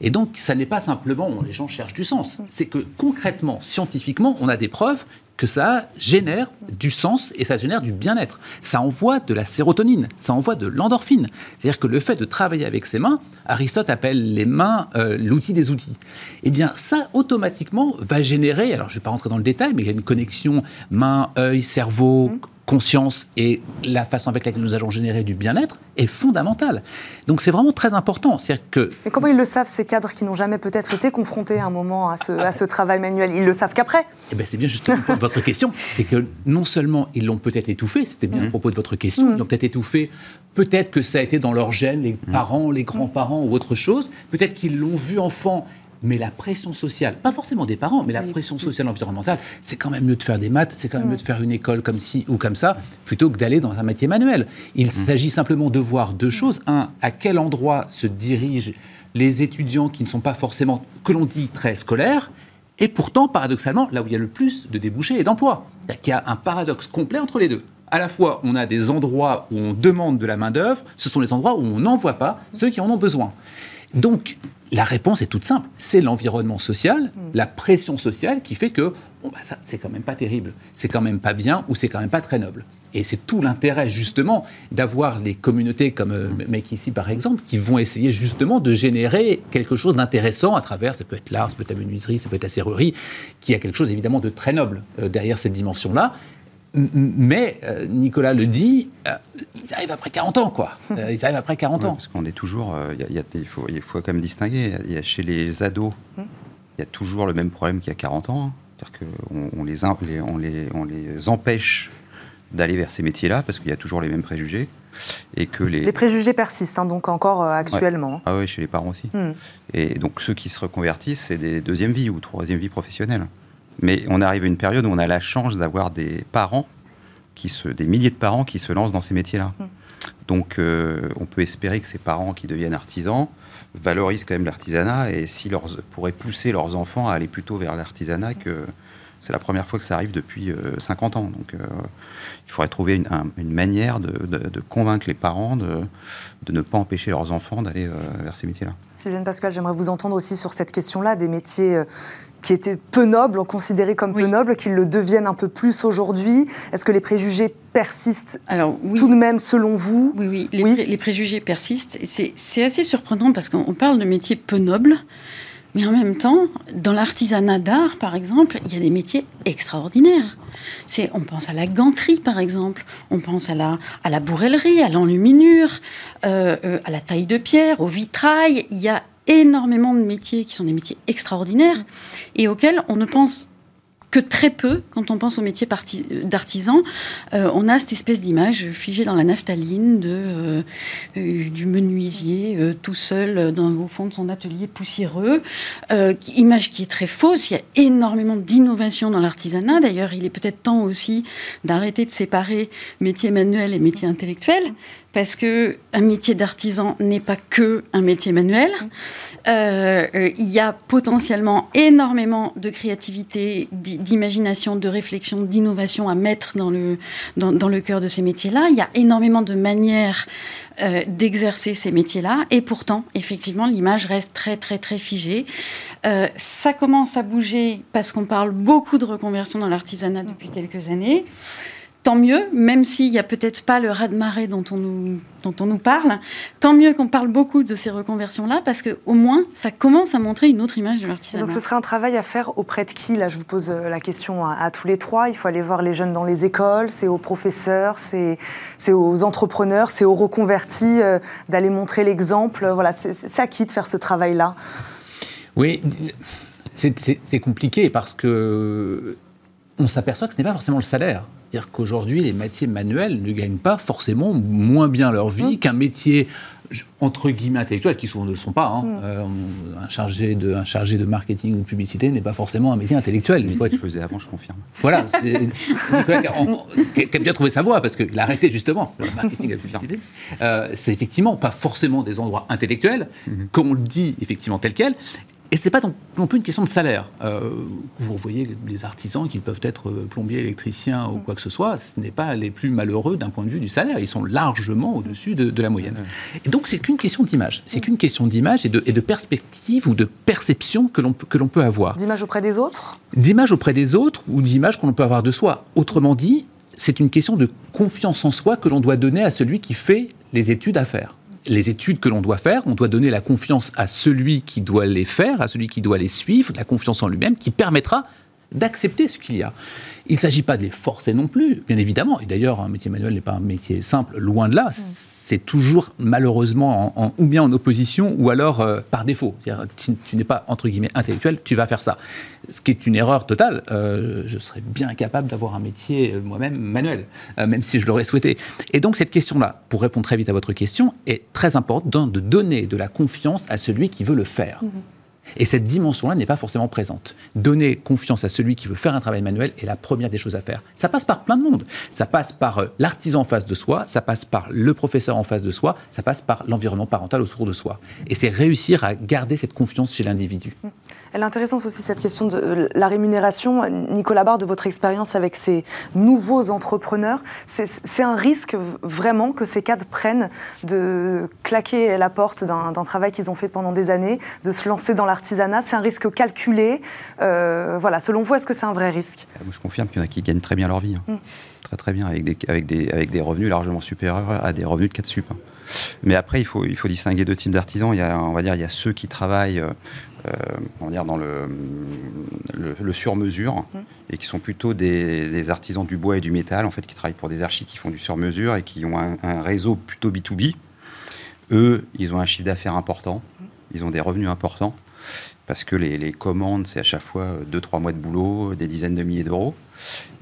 Et donc, ça n'est pas simplement les gens cherchent du sens. C'est que concrètement, scientifiquement, on a des preuves que ça génère du sens et ça génère du bien-être. Ça envoie de la sérotonine, ça envoie de l'endorphine. C'est-à-dire que le fait de travailler avec ses mains, Aristote appelle les mains euh, l'outil des outils. Eh bien, ça, automatiquement, va générer, alors je ne vais pas rentrer dans le détail, mais il y a une connexion main, œil, cerveau, mmh conscience et la façon avec laquelle nous allons générer du bien-être est fondamentale. Donc c'est vraiment très important. Que... Mais comment ils le savent, ces cadres qui n'ont jamais peut-être été confrontés à un moment à ce, à ce travail manuel? Ils le savent qu'après eh ben, C'est bien justement votre question. C'est que non seulement ils l'ont peut-être étouffé, c'était bien à mmh. propos de votre question, ils l'ont peut-être étouffé, peut-être que ça a été dans leur gène, les mmh. parents, les grands-parents ou autre chose, peut-être qu'ils l'ont vu enfant mais la pression sociale, pas forcément des parents, mais la pression sociale environnementale, c'est quand même mieux de faire des maths, c'est quand même mieux de faire une école comme ci ou comme ça, plutôt que d'aller dans un métier manuel. Il mmh. s'agit simplement de voir deux choses. Un, à quel endroit se dirigent les étudiants qui ne sont pas forcément, que l'on dit, très scolaires, et pourtant, paradoxalement, là où il y a le plus de débouchés et d'emplois. Il y a un paradoxe complet entre les deux à la fois, on a des endroits où on demande de la main-d'œuvre, ce sont les endroits où on n'envoie pas ceux qui en ont besoin. Donc, la réponse est toute simple. C'est l'environnement social, mm. la pression sociale qui fait que bon, bah, ça, c'est quand même pas terrible, c'est quand même pas bien ou c'est quand même pas très noble. Et c'est tout l'intérêt, justement, d'avoir des communautés comme euh, mm. Make ici, par exemple, qui vont essayer justement de générer quelque chose d'intéressant à travers, ça peut être l'art, ça peut être la menuiserie, ça peut être la serrurerie, qui a quelque chose évidemment de très noble euh, derrière cette dimension-là. Mais euh, Nicolas le dit, euh, ils arrivent après 40 ans, quoi. Euh, ils arrivent après 40 ans. Parce qu'on est toujours. il, faut, il faut quand même distinguer. Il y a chez les ados, il y a toujours le même problème qu'il y a 40 ans. Hein. C'est-à-dire qu'on on les, on les, on les empêche d'aller vers ces métiers-là parce qu'il y a toujours les mêmes préjugés. Et que les... les préjugés persistent, hein, donc encore actuellement. Ah oui, chez les parents aussi. Hmm. Et donc ceux qui se reconvertissent, c'est des deuxième vie ou troisième vie professionnelle. Mais on arrive à une période où on a la chance d'avoir des parents, qui se, des milliers de parents qui se lancent dans ces métiers-là. Hum. Donc euh, on peut espérer que ces parents qui deviennent artisans valorisent quand même l'artisanat et si pourraient pousser leurs enfants à aller plutôt vers l'artisanat que c'est la première fois que ça arrive depuis 50 euh, ans. Donc euh, il faudrait trouver une, une manière de, de, convaincre les parents de, de, ne pas empêcher leurs enfants d'aller vers ces métiers-là. Sylvain Pascal, j'aimerais vous entendre aussi sur cette question-là des métiers qui étaient peu nobles, considérés comme peu nobles, qu'ils le deviennent un peu plus aujourd'hui Est-ce que les préjugés persistent Alors, tout de même selon vous? Oui, oui, les, les préjugés persistent. C'est assez surprenant parce qu'on parle de métiers peu nobles. Mais en même temps, dans l'artisanat d'art, par exemple, il y a des métiers extraordinaires. C'est, on pense à la ganterie, par exemple, on pense à la, à la bourrellerie, à l'enluminure, euh, euh, à la taille de pierre, au vitrail. Il y a énormément de métiers qui sont des métiers extraordinaires et auxquels on ne pense que très peu, quand on pense au métier d'artisan, euh, on a cette espèce d'image figée dans la naphtaline euh, euh, du menuisier tout seul au fond de son atelier poussiéreux. image qui est très fausse. Il y a énormément d'innovation dans l'artisanat. D'ailleurs, il est peut-être temps aussi d'arrêter de séparer métier manuel et métier intellectuel parce que un métier d'artisan n'est pas que un métier manuel. Euh, euh, il y a potentiellement énormément de créativité, d'imagination, de réflexion, d'innovation à mettre dans le, dans, dans le cœur de ces métiers-là. Il y a énormément de manières euh, d'exercer ces métiers-là. Et pourtant, effectivement, l'image reste très, très, très figée. ça commence à bouger parce qu'on parle beaucoup de reconversion dans l'artisanat depuis quelques années tant mieux, même s'il n'y a peut-être pas le raz-de-marée dont, on nous, dont on nous parle, tant mieux qu'on parle beaucoup de ces reconversions-là, parce qu'au moins, ça commence à montrer une autre image de l'artisanat. Donc ce serait un travail à faire auprès de qui? Là, je vous pose euh, la question à, tous les trois. Il faut aller voir les jeunes dans les écoles, c'est aux professeurs, c'est aux entrepreneurs, c'est aux reconvertis euh, d'aller montrer l'exemple. Voilà, c'est à qui de faire ce travail-là? Oui, c'est compliqué parce que on s'aperçoit que ce n'est pas forcément le salaire. C'est-à-dire qu'aujourd'hui, les métiers manuels ne gagnent pas forcément moins bien leur vie mmh. qu'un métier entre guillemets intellectuel, qui souvent ne le sont pas. Hein. Mmh. Euh, un, chargé de, un chargé de marketing ou de publicité n'est pas forcément un métier intellectuel. Mais quoi tu faisais avant, je confirme. Voilà, qui a bien trouvé sa voie, parce qu'il a arrêté justement le marketing et la publicité. Euh, c'est effectivement pas forcément des endroits intellectuels, mmh. comme on le dit effectivement tel quel, Et c'est pas non plus une question de salaire. Euh, vous voyez les artisans qui peuvent être euh, plombiers, électriciens ou quoi que ce soit, ce n'est pas les plus malheureux d'un point de vue du salaire. Ils sont largement au-dessus de, la moyenne. Et donc c'est qu'une question d'image. C'est qu'une question d'image et de, et de, perspective ou de perception que l'on que l'on peut avoir. D'image auprès des autres? D'image auprès des autres ou d'image qu'on peut avoir de soi. Autrement dit, c'est une question de confiance en soi que l'on doit donner à celui qui fait les études à faire les études que l'on doit faire, on doit donner la confiance à celui qui doit les faire, à celui qui doit les suivre, la confiance en lui-même, qui permettra d'accepter ce qu'il y a. Il ne s'agit pas de les forcer non plus, bien évidemment. Et d'ailleurs, un métier manuel n'est pas un métier simple, loin de là. C'est toujours malheureusement en, ou bien en opposition ou alors euh, par défaut. Tu, tu n'es pas, entre guillemets, intellectuel, tu vas faire ça. Ce qui est une erreur totale. Euh, je serais bien capable d'avoir un métier euh, moi-même manuel, même si je l'aurais souhaité. Et donc cette question-là, pour répondre très vite à votre question, est très importante de donner de la confiance à celui qui veut le faire. Mm-hmm. Et cette dimension-là n'est pas forcément présente. Donner confiance à celui qui veut faire un travail manuel est la première des choses à faire. Ça passe par plein de monde. Ça passe par euh, l'artisan en face de soi, ça passe par le professeur en face de soi, ça passe par l'environnement parental autour de soi. Et c'est réussir à garder cette confiance chez l'individu. Elle est intéressante aussi cette question de euh, la rémunération. Nicolas Barre, de votre expérience avec ces nouveaux entrepreneurs, c'est un risque vraiment que ces cadres prennent de claquer la porte d'un travail qu'ils ont fait pendant des années, de se lancer dans l'artisanat? C'est un risque calculé? Euh, voilà, selon vous, est-ce que c'est un vrai risque? Euh, Je confirme qu'il y en a qui gagnent très bien leur vie. Hein. Mm. Très très bien, avec des, avec, des, avec des revenus largement supérieurs à des revenus de 4 sup. Hein. Mais après, il faut, il faut distinguer deux types d'artisans. Il y a, on va dire, il y a ceux qui travaillent euh, on va dire dans le, le, sur-mesure mmh. et qui sont plutôt des, artisans du bois et du métal, en fait, qui travaillent pour des archis qui font du sur-mesure et qui ont un, réseau plutôt B2B. Eux, ils ont un chiffre d'affaires important, mmh. ils ont des revenus importants parce que les, commandes, c'est à chaque fois 2-3 mois de boulot, des dizaines de milliers d'euros.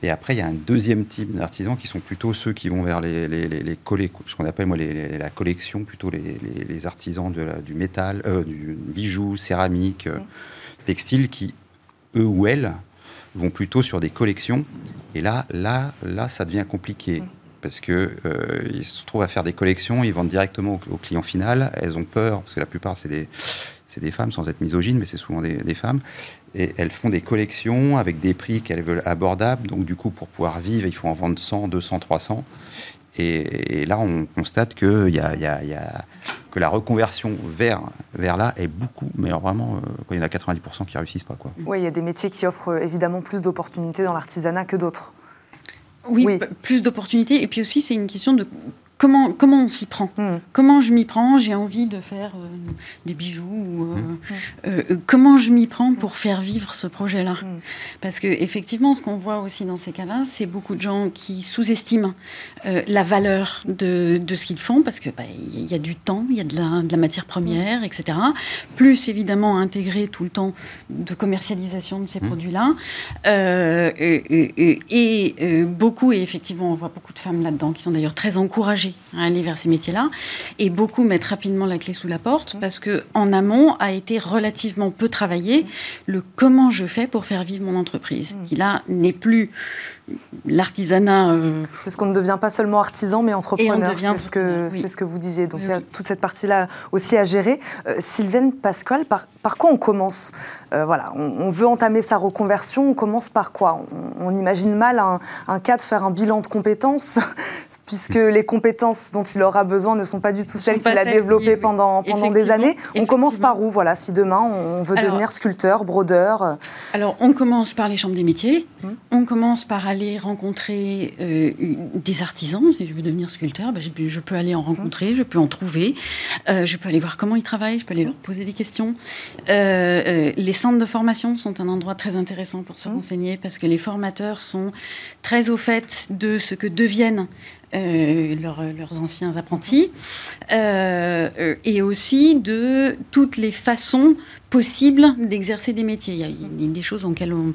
Et après, il y a un deuxième type d'artisans qui sont plutôt ceux qui vont vers les, les, les, ce qu'on appelle moi la collection, plutôt les, artisans de du métal, euh, du bijou, céramique, euh, textile, qui, eux ou elles, vont plutôt sur des collections. Et là, là, là ça devient compliqué. Parce qu'ils euh, se trouvent à faire des collections, ils vendent directement au, au client final. Elles ont peur, parce que la plupart, c'est des, c'est des femmes, sans être misogyne, mais c'est souvent des, femmes. Et elles font des collections avec des prix qu'elles veulent abordables. Donc, du coup, pour pouvoir vivre, il faut en vendre 100, 200, 300. Et, là, on constate que, y a, y a, que la reconversion vers, vers là est beaucoup, mais alors vraiment, euh, il y en a 90% qui réussissent pas. Quoi. Oui, il y a des métiers qui offrent euh, évidemment plus d'opportunités dans l'artisanat que d'autres. Oui, oui. plus d'opportunités. Et puis aussi, c'est une question de comment, comment on s'y prend hmm. Comment je m'y prends J'ai envie de faire euh, des bijoux. Euh, hmm. euh, comment je m'y prends pour faire vivre ce projet-là hmm. Parce que effectivement, ce qu'on voit aussi dans ces cas-là, c'est beaucoup de gens qui sous-estiment la valeur de, de ce qu'ils font parce que bah, il y a du temps, il y a de la, de la, matière première, etc. Plus évidemment intégrer tout le temps de commercialisation de ces produits-là. et, et beaucoup, et effectivement, on voit beaucoup de femmes là-dedans qui sont d'ailleurs très encouragées à aller vers ces métiers-là. Et beaucoup mettent rapidement la clé sous la porte mmh. parce que en amont a été relativement peu travaillé le comment je fais pour faire vivre mon entreprise, mmh. qui là n'est plus l'artisanat. Euh, Parce qu'on ne devient pas seulement artisan, mais entrepreneur. C'est ce, que, c'est ce que vous disiez. Donc il y a toute cette partie-là aussi à gérer. Euh, Sylvaine Pasquale, par, par quoi on commence? Euh, Voilà, on, veut entamer sa reconversion. On commence par quoi? On, imagine mal un, un, cas de faire un bilan de compétences, puisque les compétences dont il aura besoin ne sont pas du tout celles qu'il a développées pendant, pendant des années. On commence par où? Voilà, si demain on veut devenir sculpteur, brodeur. Alors on commence par les chambres des métiers. Hum. On commence par aller rencontrer euh, des artisans. Si je veux devenir sculpteur, ben, je, peux aller en rencontrer, je peux en trouver, euh, je peux aller voir comment ils travaillent, je peux aller leur poser des questions. Euh, les centres de formation sont un endroit très intéressant pour se renseigner parce que les formateurs sont très au fait de ce que deviennent leurs anciens apprentis, et aussi de toutes les façons possible d'exercer des métiers. Il y, a, des choses auxquelles on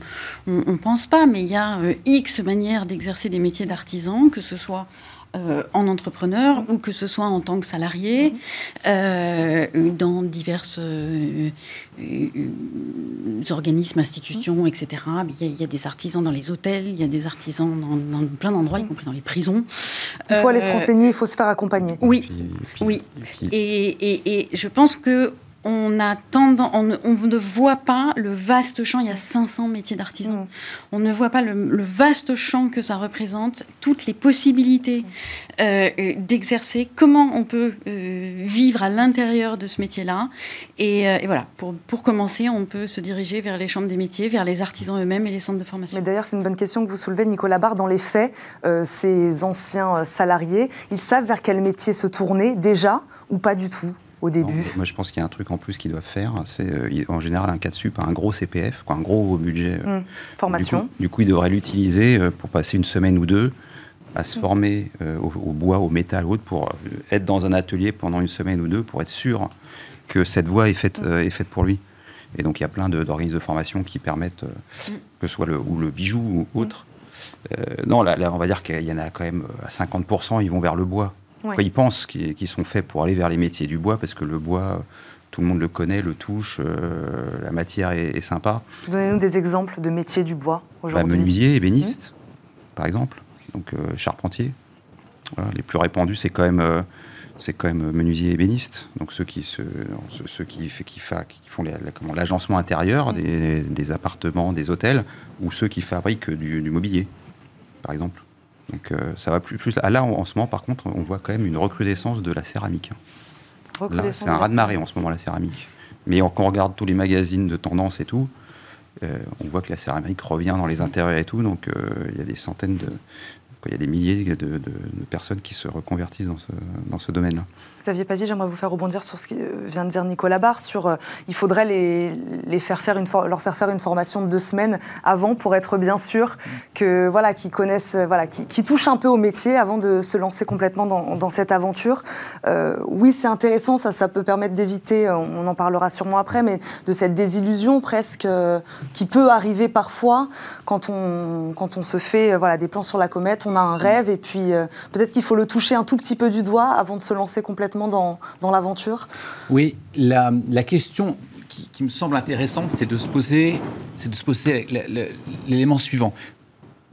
ne pense pas, mais il y a euh, X manières d'exercer des métiers d'artisan, que ce soit euh, en entrepreneur ou que ce soit en tant que salarié euh, dans diverses organismes, institutions, etc. Il y, a, des artisans dans les hôtels, il y a des artisans dans, plein d'endroits, y compris dans les prisons. Il faut aller se renseigner, il faut se faire accompagner. Oui, oui. Et, et, et je pense que on a tendance, on, ne voit pas le vaste champ. Il y a 500 métiers d'artisan. Mm. On ne voit pas le, vaste champ que ça représente, toutes les possibilités euh, euh, d'exercer, comment on peut euh, vivre à l'intérieur de ce métier-là. Et, voilà, pour, pour commencer, on peut se diriger vers les chambres des métiers, vers les artisans eux-mêmes et les centres de formation. Mais d'ailleurs, c'est une bonne question que vous soulevez, Nicolas Barre. Dans les faits, ces anciens salariés, ils savent vers quel métier se tourner déjà ou pas du tout? Au début Moi, je pense qu'il y a un truc en plus qu'ils doivent faire. C'est euh, en général un cas de sup, un gros CPF, un gros budget. Euh, hum, formation. Du coup, ils devraient l'utiliser euh, pour passer une semaine ou deux à se hum. former au, bois, au métal, ou autre, pour être dans un atelier pendant une semaine ou deux pour être sûr que cette voie est faite, hum. est faite pour lui. Et donc, il y a plein d'organismes de, formation qui permettent, que ce soit le, ou le bijou ou autre. non, là, là, on va dire qu'il y en a quand même à 50%, ils vont vers le bois ils pensent qu'ils sont faits pour aller vers les métiers du bois, parce que le bois, tout le monde le connaît, le touche, euh, la matière est, sympa. Donnez-nous des exemples de métiers du bois aujourd'hui. Bah, menuisier, ébéniste, mmh. par exemple, donc euh, charpentier. les plus répandus, c'est quand même... Euh, c'est quand même menuisier ébéniste, donc ceux qui, se, ceux qui, qui, qui font l'agencement intérieur mmh. des, appartements, des hôtels, ou ceux qui fabriquent du mobilier, par exemple. Donc euh, ça va plus, plus. Ah, là, en, ce moment, par contre, on voit quand même une recrudescence de la céramique. C'est un raz-de-marée en ce moment, la céramique. Mais quand on regarde tous les magazines de tendance et tout, euh, on voit que la céramique revient dans les intérieurs et tout. Donc euh, il y a des centaines de, il y a des milliers de, personnes qui se reconvertissent dans ce, dans ce domaine-là. Xavier Pavier, j'aimerais vous faire rebondir sur ce que vient de dire Nicolas Barre, sur euh, il faudrait les, les faire faire une leur faire faire une formation de deux semaines avant pour être bien sûr que voilà qu'ils connaissent euh, voilà qui, touchent un peu au métier avant de se lancer complètement dans, cette aventure. Euh, oui, c'est intéressant, ça, ça peut permettre d'éviter, on en parlera sûrement après, mais de cette désillusion presque qui peut arriver parfois quand on quand on se fait voilà des plans sur la comète on a un rêve et puis euh, peut-être qu'il faut le toucher un tout petit peu du doigt avant de se lancer complètement dans, l'aventure Oui, la, question qui, me semble intéressante, c'est de se poser, c'est de se poser l'élément suivant.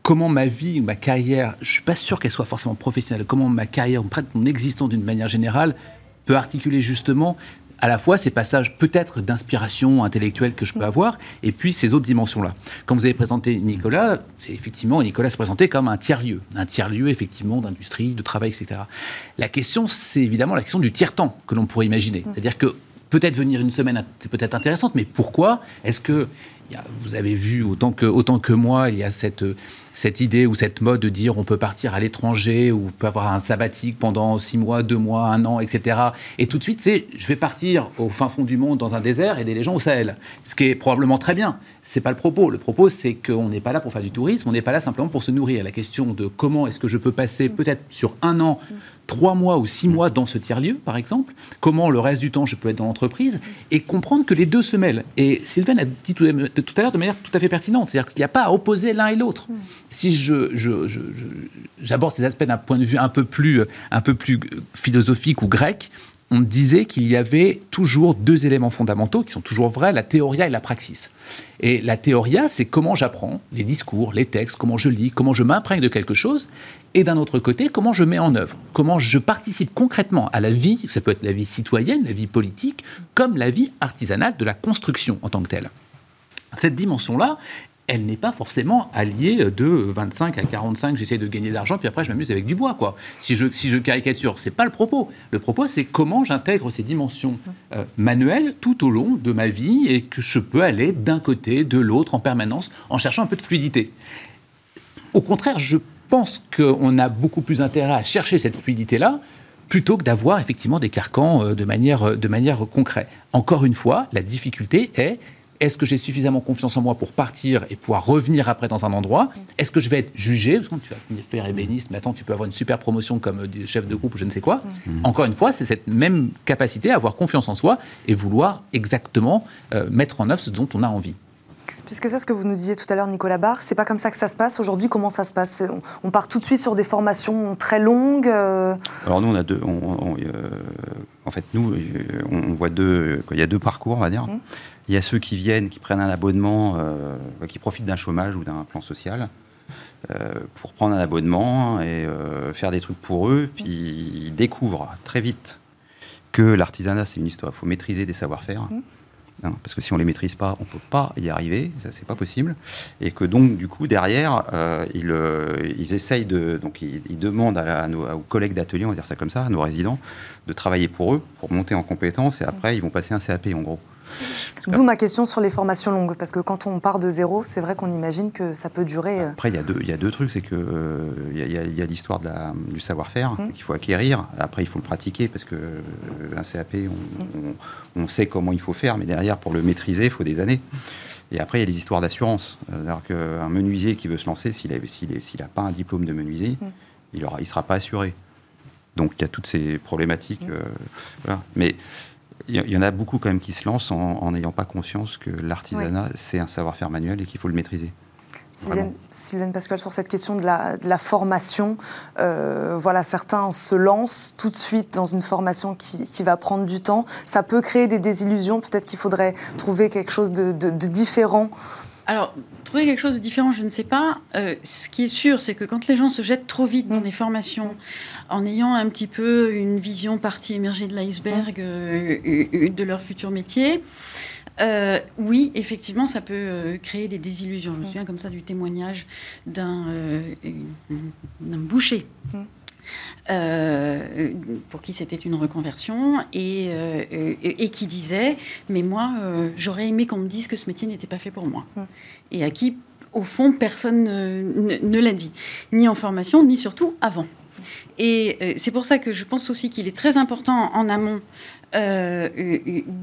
Comment ma vie, ma carrière, je suis pas sûr qu'elle soit forcément professionnelle, comment ma carrière, mon existence d'une manière générale peut articuler justement à la fois ces passages peut-être d'inspiration intellectuelle que je peux avoir, et puis ces autres dimensions-là. Quand vous avez présenté Nicolas, c'est effectivement, Nicolas se présentait comme un tiers-lieu, un tiers-lieu effectivement d'industrie, de travail, etc. La question, c'est évidemment la question du tiers-temps que l'on pourrait imaginer. C'est-à-dire que peut-être venir une semaine, c'est peut-être intéressante, mais pourquoi? Est-ce que vous avez vu autant que, autant que moi, il y a cette, cette idée ou cette mode de dire on peut partir à l'étranger ou on peut avoir un sabbatique pendant six mois, deux mois, un an, etc. Et tout de suite, c'est je vais partir au fin fond du monde dans un désert et aider les gens au Sahel. Ce qui est probablement très bien. C'est pas le propos. Le propos, c'est qu'on n'est pas là pour faire du tourisme, on n'est pas là simplement pour se nourrir. La question de comment est-ce que je peux passer peut-être sur un an trois mois ou six mois dans ce tiers-lieu, par exemple, comment le reste du temps je peux être dans l'entreprise, et comprendre que les deux se mêlent. Et Sylvain a dit tout, à l'heure de manière tout à fait pertinente, c'est-à-dire qu'il n'y a pas à opposer l'un et l'autre. Si je, j'aborde ces aspects d'un point de vue un peu plus, un peu plus philosophique ou grec, on disait qu'il y avait toujours deux éléments fondamentaux qui sont toujours vrais, la théoria et la praxis. Et la théoria, c'est comment j'apprends les discours, les textes, comment je lis, comment je m'imprègne de quelque chose, et d'un autre côté, comment je mets en œuvre, comment je participe concrètement à la vie, ça peut être la vie citoyenne, la vie politique, comme la vie artisanale de la construction en tant que telle. Cette dimension-là, elle n'est pas forcément alliée de 25 à 45, j'essaie de gagner de l'argent, puis après je m'amuse avec du bois. Quoi. Si, je, si je caricature, c'est pas le propos. Le propos, c'est comment j'intègre ces dimensions euh, manuelles tout au long de ma vie et que je peux aller d'un côté, de l'autre, en permanence, en cherchant un peu de fluidité. Au contraire, je pense qu'on a beaucoup plus intérêt à chercher cette fluidité-là plutôt que d'avoir effectivement des carcans euh, de manière, de manière concrète. Encore une fois, la difficulté est est-ce que j'ai suffisamment confiance en moi pour partir et pouvoir revenir après dans un endroit Est-ce que je vais être jugé Parce que tu vas venir faire ébéniste, mais attends, tu peux avoir une super promotion comme euh, chef de groupe ou je ne sais quoi. Mm. Encore une fois, c'est cette même capacité à avoir confiance en soi et vouloir exactement euh, mettre en œuvre ce dont on a envie. Puisque c'est ce que vous nous disiez tout à l'heure, Nicolas Barre, c'est pas comme ça que ça se passe. Aujourd'hui, comment ça se passe? On, part tout de suite sur des formations très longues euh Alors nous, on a deux. en fait, nous, on voit deux. Il y a deux parcours, on va dire. Mmh. Il y a ceux qui viennent, qui prennent un abonnement, euh, qui profitent d'un chômage ou d'un plan social euh, pour prendre un abonnement et euh, faire des trucs pour eux. Puis ils découvrent très vite que l'artisanat, c'est une histoire. Il faut maîtriser des savoir-faire. Mmh. Hein, parce que si on les maîtrise pas, on peut pas y arriver, ça c'est pas possible. Et que donc du coup derrière, ils, ils, essayent de, donc ils, demandent à, nos aux collègues d'atelier, on va dire ça comme ça, à nos résidents, de travailler pour eux, pour monter en compétences, et après ils vont passer un CAP en gros. D'où ma question sur les formations longues, parce que quand on part de zéro, c'est vrai qu'on imagine que ça peut durer. Euh, Après, il y, a deux, il y a deux trucs, c'est que euh, il y a, l'histoire du savoir-faire mmh. qu'il faut acquérir. Après, il faut le pratiquer, parce que euh, un CAP, on, sait comment il faut faire, mais derrière, pour le maîtriser, il faut des années. Et après, il y a les histoires d'assurance. C'est-à-dire qu'un menuisier qui veut se lancer, s'il n'a pas un diplôme de menuisier, mmh. il ne il sera pas assuré. Donc, il y a toutes ces problématiques. Mmh. voilà. Mais il y en a beaucoup quand même qui se lancent en n'ayant pas conscience que l'artisanat, c'est un savoir-faire manuel et qu'il faut le maîtriser. Sylvaine, Pascal, sur cette question de la, formation, euh, voilà, certains se lancent tout de suite dans une formation qui, va prendre du temps. Ça peut créer des désillusions. Peut-être qu'il faudrait trouver quelque chose de, différent. Alors, trouver quelque chose de différent, je ne sais pas. Euh, ce qui est sûr, c'est que quand les gens se jettent trop vite dans mm. des formations, en ayant un petit peu une vision partie émergée de l'iceberg euh, euh, de leur futur métier. Euh, oui, effectivement, ça peut créer des désillusions. Je me souviens comme ça du témoignage d'un boucher. pour qui c'était une reconversion et, et, qui disait mais moi j'aurais aimé qu'on me dise que ce métier n'était pas fait pour moi et à qui au fond personne ne l'a dit ni en formation ni surtout avant et euh, c'est pour ça que je pense aussi qu'il est très important en amont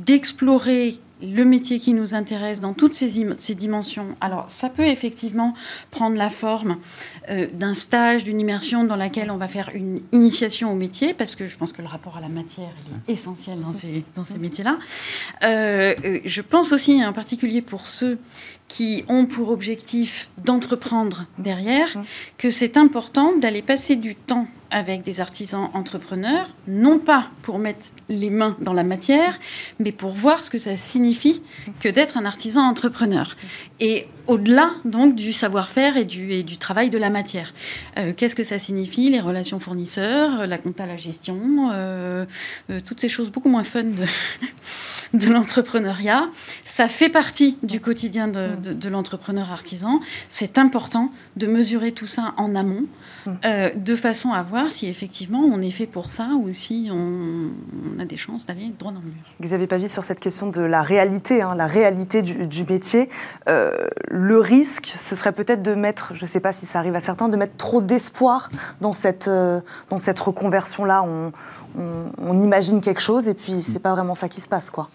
d'explorer le métier qui nous intéresse dans toutes ces, dimensions. Alors, ça peut effectivement prendre la forme d'un stage, d'une immersion dans laquelle on va faire une initiation au métier, parce que je pense que le rapport à la matière est essentiel dans ces, dans ces métiers-là. je pense aussi, en particulier pour ceux qui ont pour objectif d'entreprendre derrière, que c'est important d'aller passer du temps avec des artisans entrepreneurs, non pas pour mettre les mains dans la matière, mais pour voir ce que ça signifie que d'être un artisan entrepreneur. Et au-delà donc du savoir-faire et du, et du travail de la matière. Euh, qu'est-ce que ça signifie Les relations fournisseurs, la compta, la gestion, euh, euh, toutes ces choses beaucoup moins fun de, de l'entrepreneuriat. Ça fait partie du quotidien de, de l'entrepreneur artisan. C'est important de mesurer tout ça en amont euh, de façon à voir si effectivement on est fait pour ça ou si on, a des chances d'aller droit dans le mur. Xavier Pavie, sur cette question de la réalité, hein, la réalité du, métier, le risque, ce serait peut-être de mettre, je ne sais pas si ça arrive à certains, de mettre trop d'espoir dans cette, euh, reconversion-là. On, imagine quelque chose et puis c'est pas vraiment ça qui se passe, quoi.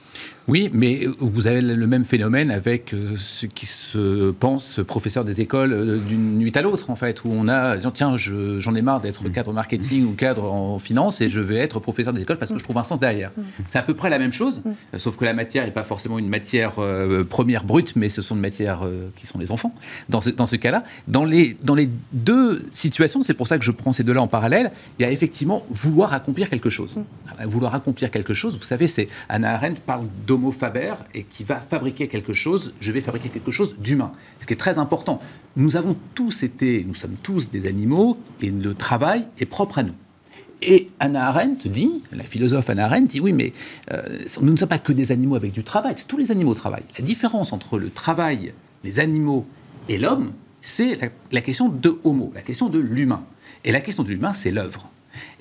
Oui, mais vous avez le même phénomène avec euh, ce qui se pense professeur des écoles euh, d'une nuit à l'autre, en fait, où on a, tiens, j'en ai marre d'être cadre marketing ou cadre en finance et je vais être professeur des écoles parce que je trouve un sens derrière. C'est à peu près la même chose, sauf que la matière n'est pas forcément une matière euh, première brute, mais ce sont des matières qui sont les enfants. Dans ce, dans ce cas-là, dans les, dans les deux situations, c'est pour ça que je prends ces deux-là en parallèle, il y a effectivement vouloir accomplir quelque chose. Vouloir accomplir quelque chose, vous savez, c'est Anna Arendt parle de Homo faber et qui va fabriquer quelque chose, je vais fabriquer quelque chose d'humain. Ce qui est très important. Nous avons tous été, nous sommes tous des animaux et le travail est propre à nous. Et Anna Arendt dit, la philosophe Anna Arendt dit oui, mais euh, nous ne sommes pas que des animaux avec du travail, tous les animaux travaillent. La différence entre le travail, les animaux et l'homme, c'est la, la question de homo, la question de l'humain. Et la question de l'humain, c'est l'œuvre.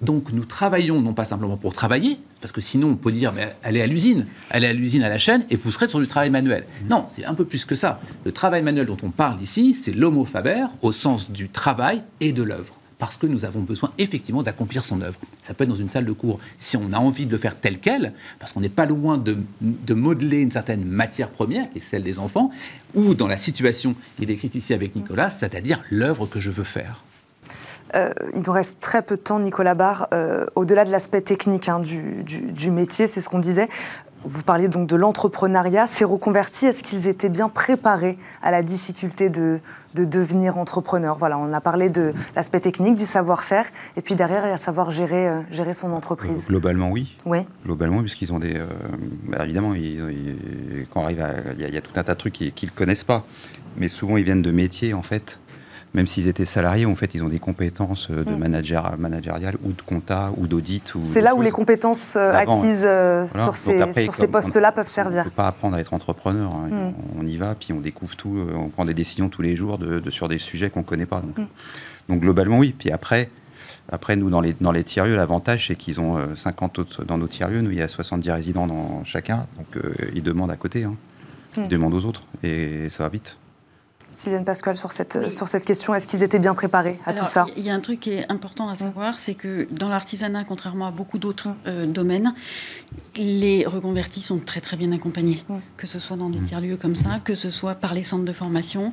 Donc nous travaillons non pas simplement pour travailler, parce que sinon on peut dire mais allez à l'usine, allez à l'usine à la chaîne et vous serez sur du travail manuel. Mmh. Non, c'est un peu plus que ça. Le travail manuel dont on parle ici, c'est l'homo faber au sens du travail et de l'œuvre. Parce que nous avons besoin effectivement d'accomplir son œuvre. Ça peut être dans une salle de cours si on a envie de le faire tel quel, parce qu'on n'est pas loin de, de, modeler une certaine matière première, qui est celle des enfants, ou dans la situation qui est décrite ici avec Nicolas, c'est-à-dire l'œuvre que je veux faire. Euh, il nous reste très peu de temps, Nicolas Barre. Euh, au-delà de l'aspect technique hein, du, métier, c'est ce qu'on disait. Vous parliez donc de l'entrepreneuriat. Ces reconvertis, est-ce qu'ils étaient bien préparés à la difficulté de, devenir entrepreneur? Voilà, on a parlé de l'aspect technique, du savoir-faire, et puis derrière, il y a savoir gérer, euh, gérer son entreprise. globalement, oui. Oui. Globalement, puisqu'ils ont des. Bah, évidemment, quand on arrive à. Il y, a tout un tas de trucs qu'ils ne connaissent pas. Mais souvent, ils viennent de métiers, en fait, même s'ils étaient salariés, en fait, ils ont des compétences de mm. manager, managériales ou de compta ou d'audit. C'est là où les compétences acquises sur ces, postes-là peuvent servir. On ne peut pas apprendre à être entrepreneur. Hein. Mm. On y va, puis on découvre tout, on prend des décisions tous les jours de, sur des sujets qu'on ne connaît pas. Donc. donc globalement, oui. Puis après, après, nous, dans les, dans les tiers-lieux, l'avantage, c'est qu'ils ont 50 euh, autres dans nos tiers-lieux. Nous, il y a 70 résidents dans chacun. Donc, euh, ils demandent à côté. Hein. Ils demandent aux autres. Et ça va vite. Sylviane Pascal, sur cette, sur cette question, est-ce qu'ils étaient bien préparés à tout ça Il y a un truc qui est important à mm. savoir, c'est que dans l'artisanat, contrairement à beaucoup d'autres mm. euh, domaines, les reconvertis sont très très bien accompagnés, mm. que ce soit dans des tiers-lieux comme ça, que ce soit par les centres de formation,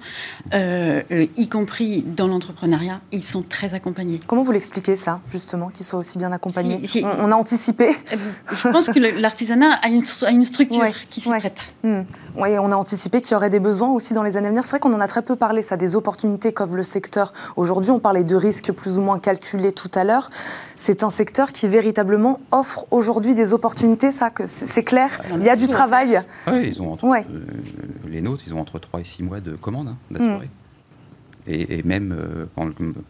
euh, euh, y compris dans l'entrepreneuriat, ils sont très accompagnés. Comment vous l'expliquez ça, justement, qu'ils soient aussi bien accompagnés on, a anticipé Je pense que l'artisanat a une, une structure qui s'y prête. Oui, on a anticipé qu'il y aurait des besoins aussi dans les années à venir. C'est vrai qu'on en a très peu parlé, ça, des opportunités comme le secteur. Aujourd'hui, on parlait de risques plus ou moins calculés tout à l'heure. C'est un secteur qui véritablement offre aujourd'hui des opportunités, ça, que c'est clair. Ah, il y a du travail. Oui, ils ont entre, euh, les nôtres, ils ont entre 3 et 6 mois de commande hein, hmm. Et, même, euh,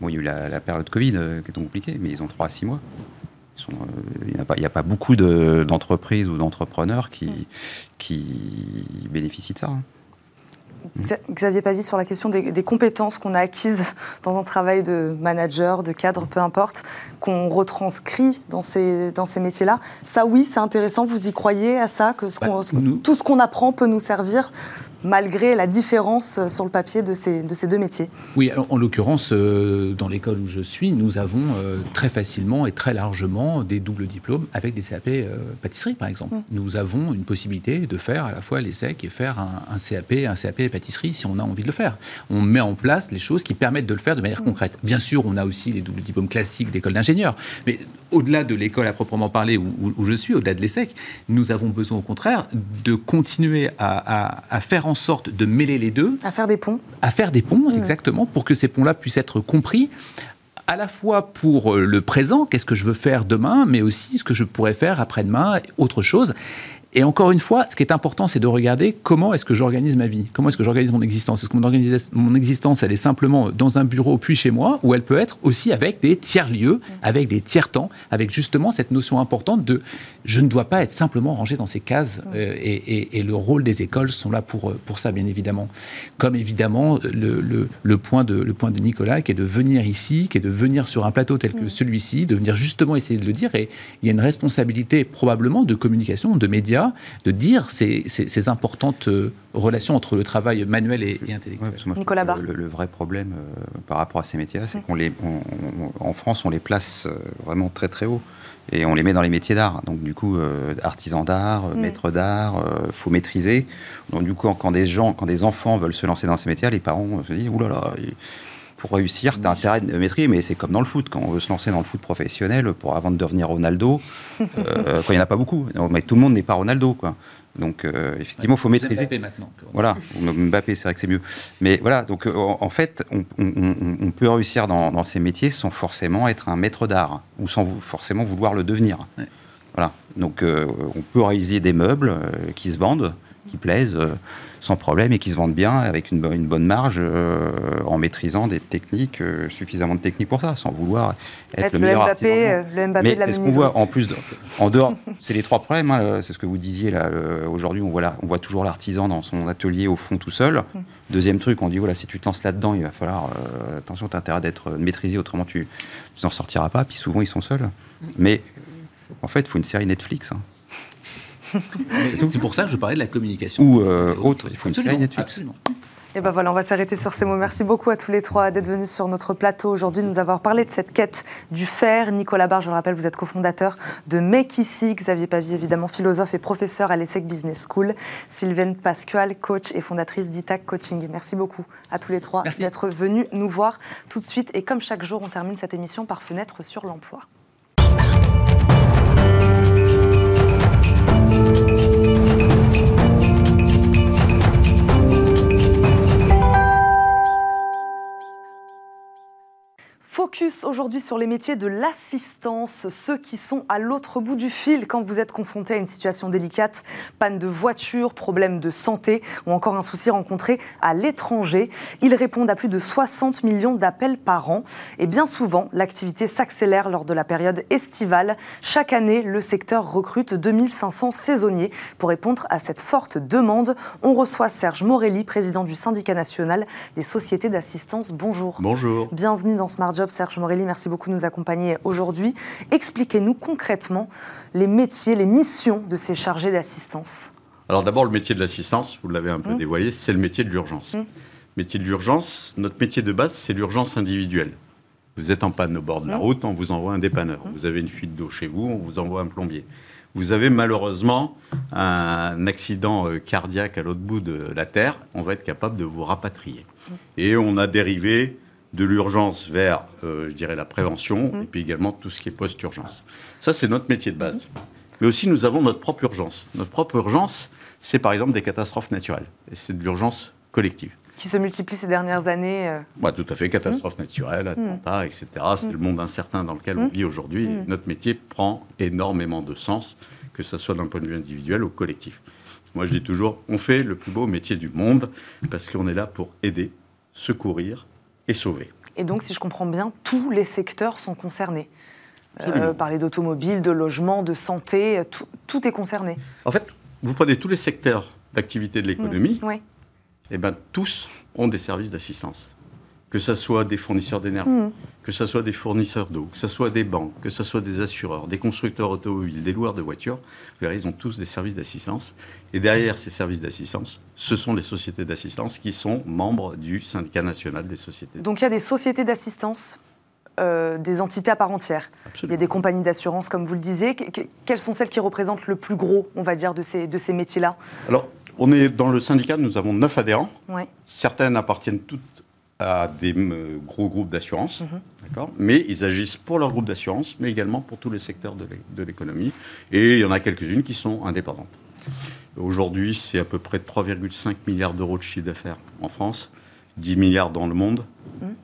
il y a eu la, période Covid euh, qui est compliquée, mais ils ont 3 à 6 mois. Il n'y a, a, pas beaucoup d'entreprises ou d'entrepreneurs qui, qui bénéficient de ça. Hein. Xavier Pavie, sur la question des, compétences qu'on a acquises dans un travail de manager, de cadre, peu importe, qu'on retranscrit dans ces, dans ces métiers-là. Ça, oui, c'est intéressant. Vous y croyez à ça Que bah, tout ce qu'on apprend peut nous servir malgré la différence euh, sur le papier de ces, de ces deux métiers Oui, en l'occurrence, euh, dans l'école où je suis, nous avons euh, très facilement et très largement des doubles diplômes avec des CAP pâtisserie, par exemple. Mm. Nous avons une possibilité de faire à la fois l'ESSEC et faire un, CAP, un CAP pâtisserie si on a envie de le faire. On met en place les choses qui permettent de le faire de manière mm. concrète. Bien sûr, on a aussi les doubles diplômes classiques d'école d'ingénieur, mais au-delà de l'école à proprement parler où, je suis, au-delà de l'ESSEC, nous avons besoin au contraire de continuer à, à faire en sorte de mêler les deux. À faire des ponts. À faire des ponts, exactement, pour que ces ponts-là puissent être compris à la fois pour le présent, qu'est-ce que je veux faire demain, mais aussi ce que je pourrais faire après-demain, autre chose. Et encore une fois, ce qui est important, c'est de regarder comment est-ce que j'organise ma vie, comment est-ce que j'organise mon existence. Est-ce que mon, mon, existence, elle est simplement dans un bureau puis chez moi, ou elle peut être aussi avec des tiers-lieux, avec des tiers-temps, avec justement cette notion importante de je ne dois pas être simplement rangé dans ces cases. Euh, et, le rôle des écoles sont là pour, euh, pour ça, bien évidemment. Comme évidemment le, le, point de, le point de Nicolas, qui est de venir ici, qui est de venir sur un plateau tel que celui-ci, de venir justement essayer de le dire. Et il y a une responsabilité probablement de communication, de médias de dire ces, importantes euh, relations entre le travail manuel et, intellectuel. Nicolas Le, le, vrai problème euh, par rapport à ces métiers-là, c'est qu'on les, en France, on les place euh, vraiment très très haut et on les met dans les métiers d'art. Donc du coup, artisan d'art, maître d'art, faut maîtriser. Donc du coup, quand des gens, quand des enfants veulent se lancer dans ces métiers, les parents se disent oulala. Là là, pour réussir, tu as intérêt de maîtriser, mais c'est comme dans le foot. Quand on veut se lancer dans le foot professionnel, pour avant de devenir Ronaldo, euh, quand il n'y en a pas beaucoup, mais tout le monde n'est pas Ronaldo. Quoi. Donc, euh, effectivement, il faut maîtriser. Mbappé maintenant. Voilà, Mbappé, c'est vrai que c'est mieux. Mais voilà, donc euh, en fait, on, peut réussir dans, ces métiers sans forcément être un maître d'art ou sans forcément vouloir le devenir. Voilà, donc on peut réaliser des meubles qui se vendent, qui plaisent sans problème et qui se vendent bien avec une, une bonne marge euh, en maîtrisant des techniques, euh, suffisamment de techniques pour ça, sans vouloir être, le meilleur Mbappé, euh, le Mbappé Mais de la ce qu'on voit en plus, en dehors, c'est les trois problèmes, hein, c'est ce que vous disiez là, aujourd'hui on voit, on voit toujours l'artisan dans son atelier au fond tout seul. Mm. Deuxième truc, on dit voilà, si tu te lances là-dedans, il va falloir, attention, tu as intérêt d'être maîtrisé, autrement tu n'en sortiras pas, puis souvent ils sont seuls. Mm. Mais en fait, il faut une série Netflix. Hein. C'est pour ça que je parlais de la communication. Ou euh, autre, il faut une Absolument. Et ben voilà, on va s'arrêter sur ces mots. Merci beaucoup à tous les trois d'être venus sur notre plateau aujourd'hui, nous avoir parlé de cette quête du fer. Nicolas Barre, je le rappelle, vous êtes cofondateur de Make Ici. Xavier Pavie, évidemment, philosophe et professeur à l'ESSEC Business School. Sylvaine Pascual, coach et fondatrice d'ITAC Coaching. Merci beaucoup à tous les trois d'être venus nous voir tout de suite. Et comme chaque jour, on termine cette émission par fenêtre sur l'emploi. Thank you. Focus aujourd'hui sur les métiers de l'assistance, ceux qui sont à l'autre bout du fil quand vous êtes confronté à une situation délicate, panne de voiture, problème de santé ou encore un souci rencontré à l'étranger. Ils répondent à plus de 60 millions d'appels par an et bien souvent l'activité s'accélère lors de la période estivale. Chaque année, le secteur recrute 2500 saisonniers pour répondre à cette forte demande. On reçoit Serge Morelli, président du syndicat national des sociétés d'assistance. Bonjour. Bonjour. Bienvenue dans Smart Job, Serge Morelli. Merci beaucoup de nous accompagner aujourd'hui. Expliquez-nous concrètement les métiers, les missions de ces chargés d'assistance. Alors d'abord, le métier de l'assistance, vous l'avez un peu Mmh. dévoilé, c'est le métier de l'urgence. Mmh. Métier de l'urgence, notre métier de base, c'est l'urgence individuelle. Vous êtes en panne au bord de la Mmh. route, on vous envoie un dépanneur. Vous avez une fuite d'eau chez vous, on vous envoie un plombier. Vous avez malheureusement un accident euh, cardiaque à l'autre bout de la Terre, on va être capable de vous rapatrier. Et on a dérivé de l'urgence vers, euh, je dirais, la prévention, et puis également tout ce qui est post-urgence. Ça, c'est notre métier de base. Mais aussi, nous avons notre propre urgence. Notre propre urgence, c'est par exemple des catastrophes naturelles. Et c'est de l'urgence collective. Qui se multiplient ces dernières années. euh, Ouais, tout à fait, catastrophes naturelles, attentats, etc. C'est le monde incertain dans lequel on vit aujourd'hui. Notre métier prend énormément de sens, que ce soit d'un point de vue individuel ou collectif. Moi, je dis toujours, on fait le plus beau métier du monde parce qu'on est là pour aider, secourir et donc, si je comprends bien, tous les secteurs sont concernés. Euh, parler d'automobile, de logement, de santé, tout, tout est concerné. En fait, vous prenez tous les secteurs d'activité de l'économie, Oui. et ben tous ont des services d'assistance. Que ce soit des fournisseurs d'énergie, Mhm. Que ce soit des fournisseurs d'eau, que ce soit des banques, que ce soit des assureurs, des constructeurs automobiles, des loueurs de voitures, vous verrez, ils ont tous des services d'assistance. Et derrière ces services d'assistance, ce sont les sociétés d'assistance qui sont membres du syndicat national des sociétés. Donc, il y a des sociétés d'assistance, euh, des entités à part entière. Il y a des compagnies d'assurance, comme vous le disiez. Que- que- quelles sont celles qui représentent le plus gros, on va dire, de ces, de ces métiers-là? Alors, on est dans le syndicat, nous avons neuf adhérents. Certaines appartiennent toutes à des euh, gros groupes d'assurance, Mhm. d'accord mais ils agissent pour leur groupe d'assurance, mais également pour tous les secteurs de l'é- de l'économie. Et il y en a quelques-unes qui sont indépendantes. Aujourd'hui, c'est à peu près 3,5 milliards d'euros de chiffre d'affaires en France, 10 milliards dans le monde,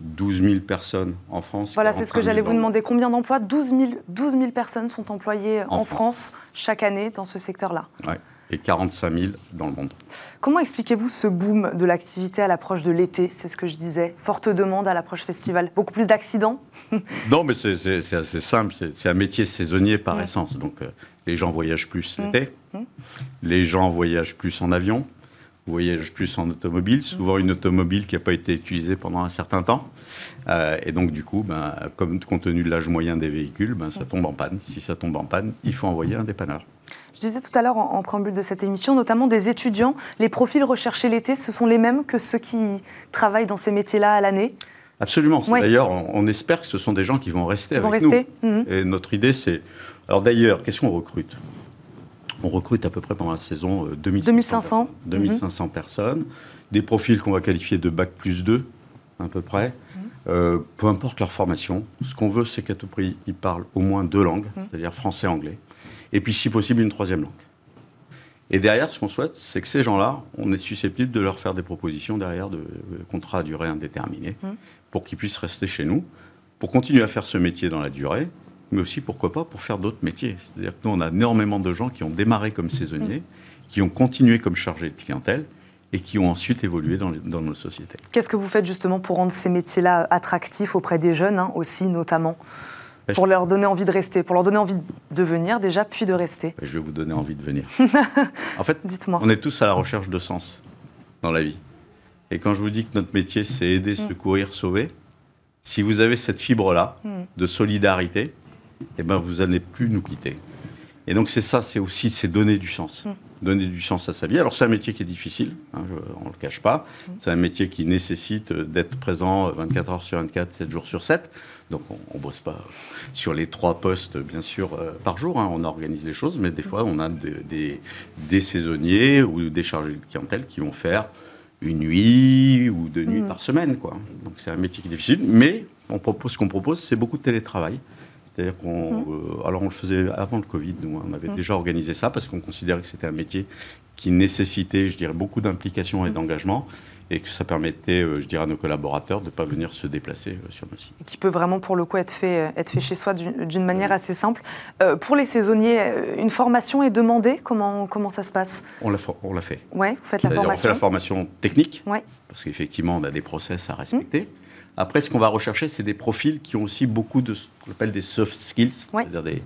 12 000 personnes en France. Mhm. Voilà, c'est ce que 45 000 j'allais vous demander. Combien d'emplois? 12 000, 12 000 personnes sont employées en, En France. chaque année dans ce secteur-là. Ouais, et 45 000 dans le monde. Comment expliquez-vous ce boom de l'activité à l'approche de l'été? C'est ce que je disais. Forte demande à l'approche festival. Beaucoup plus d'accidents? Non, mais c'est- assez simple. C'est un métier saisonnier par essence. Donc, euh, les gens voyagent plus Mm. l'été. Mm. Les gens voyagent plus en avion. Voyagent plus en automobile. Souvent une automobile qui n'a pas été utilisée pendant un certain temps. Euh, et donc, du coup, ben, comme, compte tenu de l'âge moyen des véhicules, ben, ça tombe en panne. Si ça tombe en panne, il faut envoyer un dépanneur. Je disais tout à l'heure en, en préambule de cette émission, notamment des étudiants. Les profils recherchés l'été, ce sont les mêmes que ceux qui travaillent dans ces métiers-là à l'année Absolument. Ouais. D'ailleurs, on, on espère que ce sont des gens qui vont rester Ils vont avec rester nous. Mhm. Et notre idée, c'est. Alors d'ailleurs, qu'est-ce qu'on recrute? On recrute à peu près pendant la saison euh, 2500. 2500. personnes. 2500 personnes. Des profils qu'on va qualifier de bac plus 2, à peu près. Mhm. Euh, peu importe leur formation. Ce qu'on veut, c'est qu'à tout prix, ils parlent au moins deux langues, Mhm. c'est-à-dire français et puis, si possible, une troisième langue. Et derrière, ce qu'on souhaite, c'est que ces gens-là, on est susceptible de leur faire des propositions derrière de euh, contrats à durée indéterminée Mhm. pour qu'ils puissent rester chez nous, pour continuer à faire ce métier dans la durée, mais aussi, pourquoi pas, pour faire d'autres métiers. C'est-à-dire que nous, on a énormément de gens qui ont démarré comme saisonniers, qui ont continué comme chargés de clientèle et qui ont ensuite évolué dans, les- dans nos sociétés. Qu'est-ce que vous faites justement pour rendre ces métiers-là attractifs auprès des jeunes hein, aussi, notamment? Pour leur donner envie de rester, pour leur donner envie de venir déjà, puis de rester. Je vais vous donner envie de venir. en fait, Dites-moi. on est tous à la recherche de sens dans la vie. Et quand je vous dis que notre métier, c'est aider, secourir, sauver, si vous avez cette fibre-là Mm. de solidarité, eh ben, vous n'allez plus nous quitter. Et donc c'est ça, c'est aussi c'est donner du sens. Donner du sens à sa vie. Alors c'est un métier qui est difficile, hein, je- on ne le cache pas. C'est un métier qui nécessite euh, d'être présent euh, 24 heures sur 24, 7 jours sur 7. Donc on ne bosse pas sur les trois postes, bien sûr, euh, par jour. hein. On organise les choses, mais des fois on a de- des, des saisonniers ou des chargés de clientèle qui vont faire une nuit ou deux nuits Mm. par semaine. Quoi. Donc c'est un métier qui est difficile, mais on propose, ce qu'on propose, c'est beaucoup de télétravail. C'est-à-dire qu'on. euh, alors, on le faisait avant le Covid, nous, on avait Mm. déjà organisé ça parce qu'on considérait que c'était un métier qui nécessitait, je dirais, beaucoup d'implication et d'engagement. et que ça permettait, euh, je dirais, à nos collaborateurs de ne pas venir se déplacer euh, sur nos sites. Qui peut vraiment, pour le coup, être fait, être fait chez soi d'une manière assez simple. Euh, pour les saisonniers, une formation est demandée? Comment, comment ça se passe? On l'a on l'a fait. Oui, vous faites la C'est-à-dire, On fait formation la formation technique, Ouais. parce qu'effectivement, on a des process à respecter. Après, ce qu'on va rechercher, c'est des profils qui ont aussi beaucoup de ce qu'on appelle des soft skills, Ouais. c'est-à-dire des,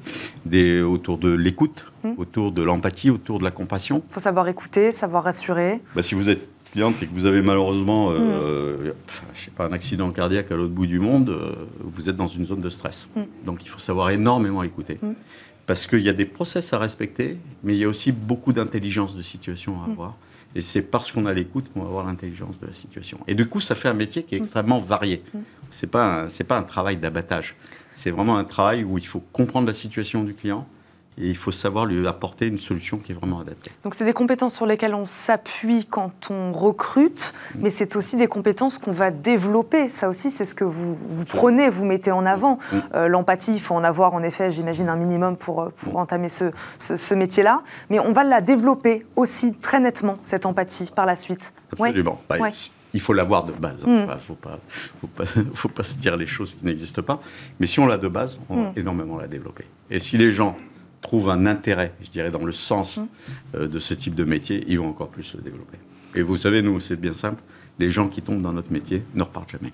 des- autour de l'écoute, Mm. autour de l'empathie, autour de la compassion. Il faut savoir écouter, savoir rassurer. Bah, si vous êtes cliente et que vous avez malheureusement, euh, je sais pas, un accident cardiaque à l'autre bout du monde, euh, vous êtes dans une zone de stress. Mm. Donc il faut savoir énormément écouter. Mm. Parce qu'il y a des process à respecter, mais il y a aussi beaucoup d'intelligence de situation à avoir. Et c'est parce qu'on a l'écoute qu'on va avoir l'intelligence de la situation. Et du coup, ça fait un métier Mm. qui est extrêmement varié. C'est pas c'est pas un travail d'abattage. C'est vraiment un travail où il faut comprendre la situation du client et il faut savoir lui apporter une solution qui est vraiment adaptée. Donc, c'est des compétences sur lesquelles on s'appuie quand on recrute, mais c'est aussi des compétences qu'on va développer. Ça aussi, c'est ce que vous, vous prenez, vous mettez en avant. Mm. Euh, L'empathie, il faut en avoir, en effet, j'imagine, un minimum pour, euh, pour entamer ce, ce- ce métier-là. Mais on va la développer aussi très nettement, cette empathie, par la suite. Ouais. Absolument. Bah, Ouais. Il faut l'avoir de base. Il Mm. ne faut, pas, faut, pas, se dire les choses qui n'existent pas. Mais si on l'a de base, on va Mm. énormément la développer. Et si les gens trouvent un intérêt, je dirais, dans le sens Mm. euh, de ce type de métier, ils vont encore plus le développer. Et vous savez, nous, c'est bien simple. Les gens qui tombent dans notre métier ne repartent jamais.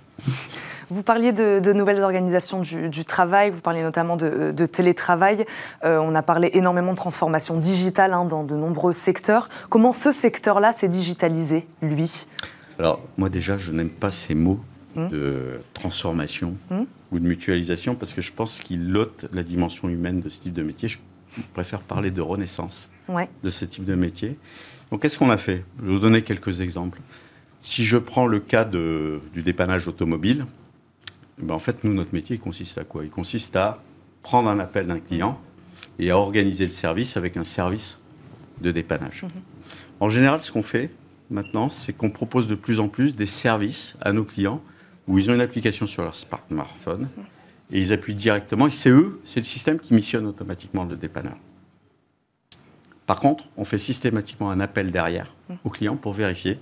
Vous parliez de, de nouvelles organisations du, du travail, vous parliez notamment de, de télétravail. Euh, on a parlé énormément de transformation digitale hein, dans de nombreux secteurs. Comment ce secteur-là s'est digitalisé, lui? Alors, moi, déjà, je n'aime pas ces mots Mm. de transformation Mm. ou de mutualisation parce que je pense qu'ils lotent la dimension humaine de ce type de métier. Je préfère parler de renaissance. Ouais. de ce type de métier. Donc, qu'est-ce qu'on a fait? Je vais vous donner quelques exemples. Si je prends le cas de- du dépannage automobile, eh ben, en fait, nous, notre métier, il consiste à quoi? Il consiste à prendre un appel d'un client et à organiser le service avec un service de dépannage. En général, ce qu'on fait maintenant, c'est qu'on propose de plus en plus des services à nos clients où ils ont une application sur leur smartphone et ils appuient directement. Et c'est eux, c'est le système qui missionne automatiquement le dépanneur. Par contre, on fait systématiquement un appel derrière au client pour vérifier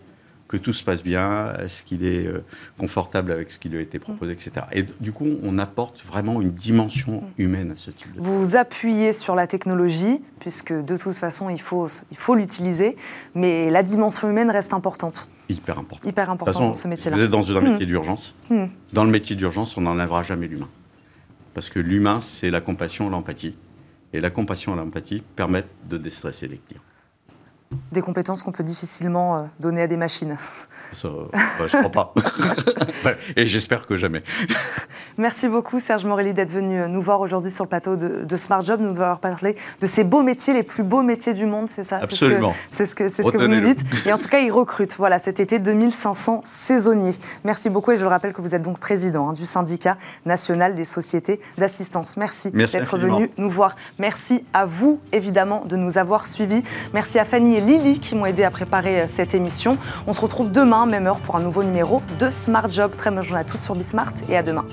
que tout se passe bien, est-ce qu'il est euh, confortable avec ce qui lui a été proposé, etc. Et du coup, on apporte vraiment une dimension humaine à ce type de Vous vous appuyez sur la technologie, puisque de toute façon, il faut, il faut l'utiliser, mais la dimension humaine reste importante, hyper important. hyper importante dans ce métier-là. vous êtes dans un métier d'urgence. Dans le métier d'urgence, on n'enlèvera jamais l'humain. Parce que l'humain, c'est la compassion, l'empathie. Et la compassion et l'empathie permettent de déstresser les clients. Des compétences qu'on peut difficilement euh, donner à des machines. Ça, bah, je crois pas. Ouais, Et j'espère que jamais. Merci beaucoup Serge Morelli d'être venu euh, nous voir aujourd'hui sur le plateau de, de Smart Job, nous avoir parlé de ces beaux métiers, les plus beaux métiers du monde, c'est ça? C'est ce que- Absolument. C'est ce que, ce que vous nous dites. Et en tout cas, ils recrutent voilà, cet été 2500 saisonniers. Merci beaucoup et je le rappelle que vous êtes donc président hein, du syndicat national des sociétés d'assistance. Merci, Merci d'être venu nous voir. Merci à vous évidemment de nous avoir suivis. Merci à Fanny et Lily qui m'ont aidé à préparer euh, cette émission. On se retrouve demain, même heure, pour un nouveau numéro de Smart Job. Très bonne journée à tous sur Bismart et à demain.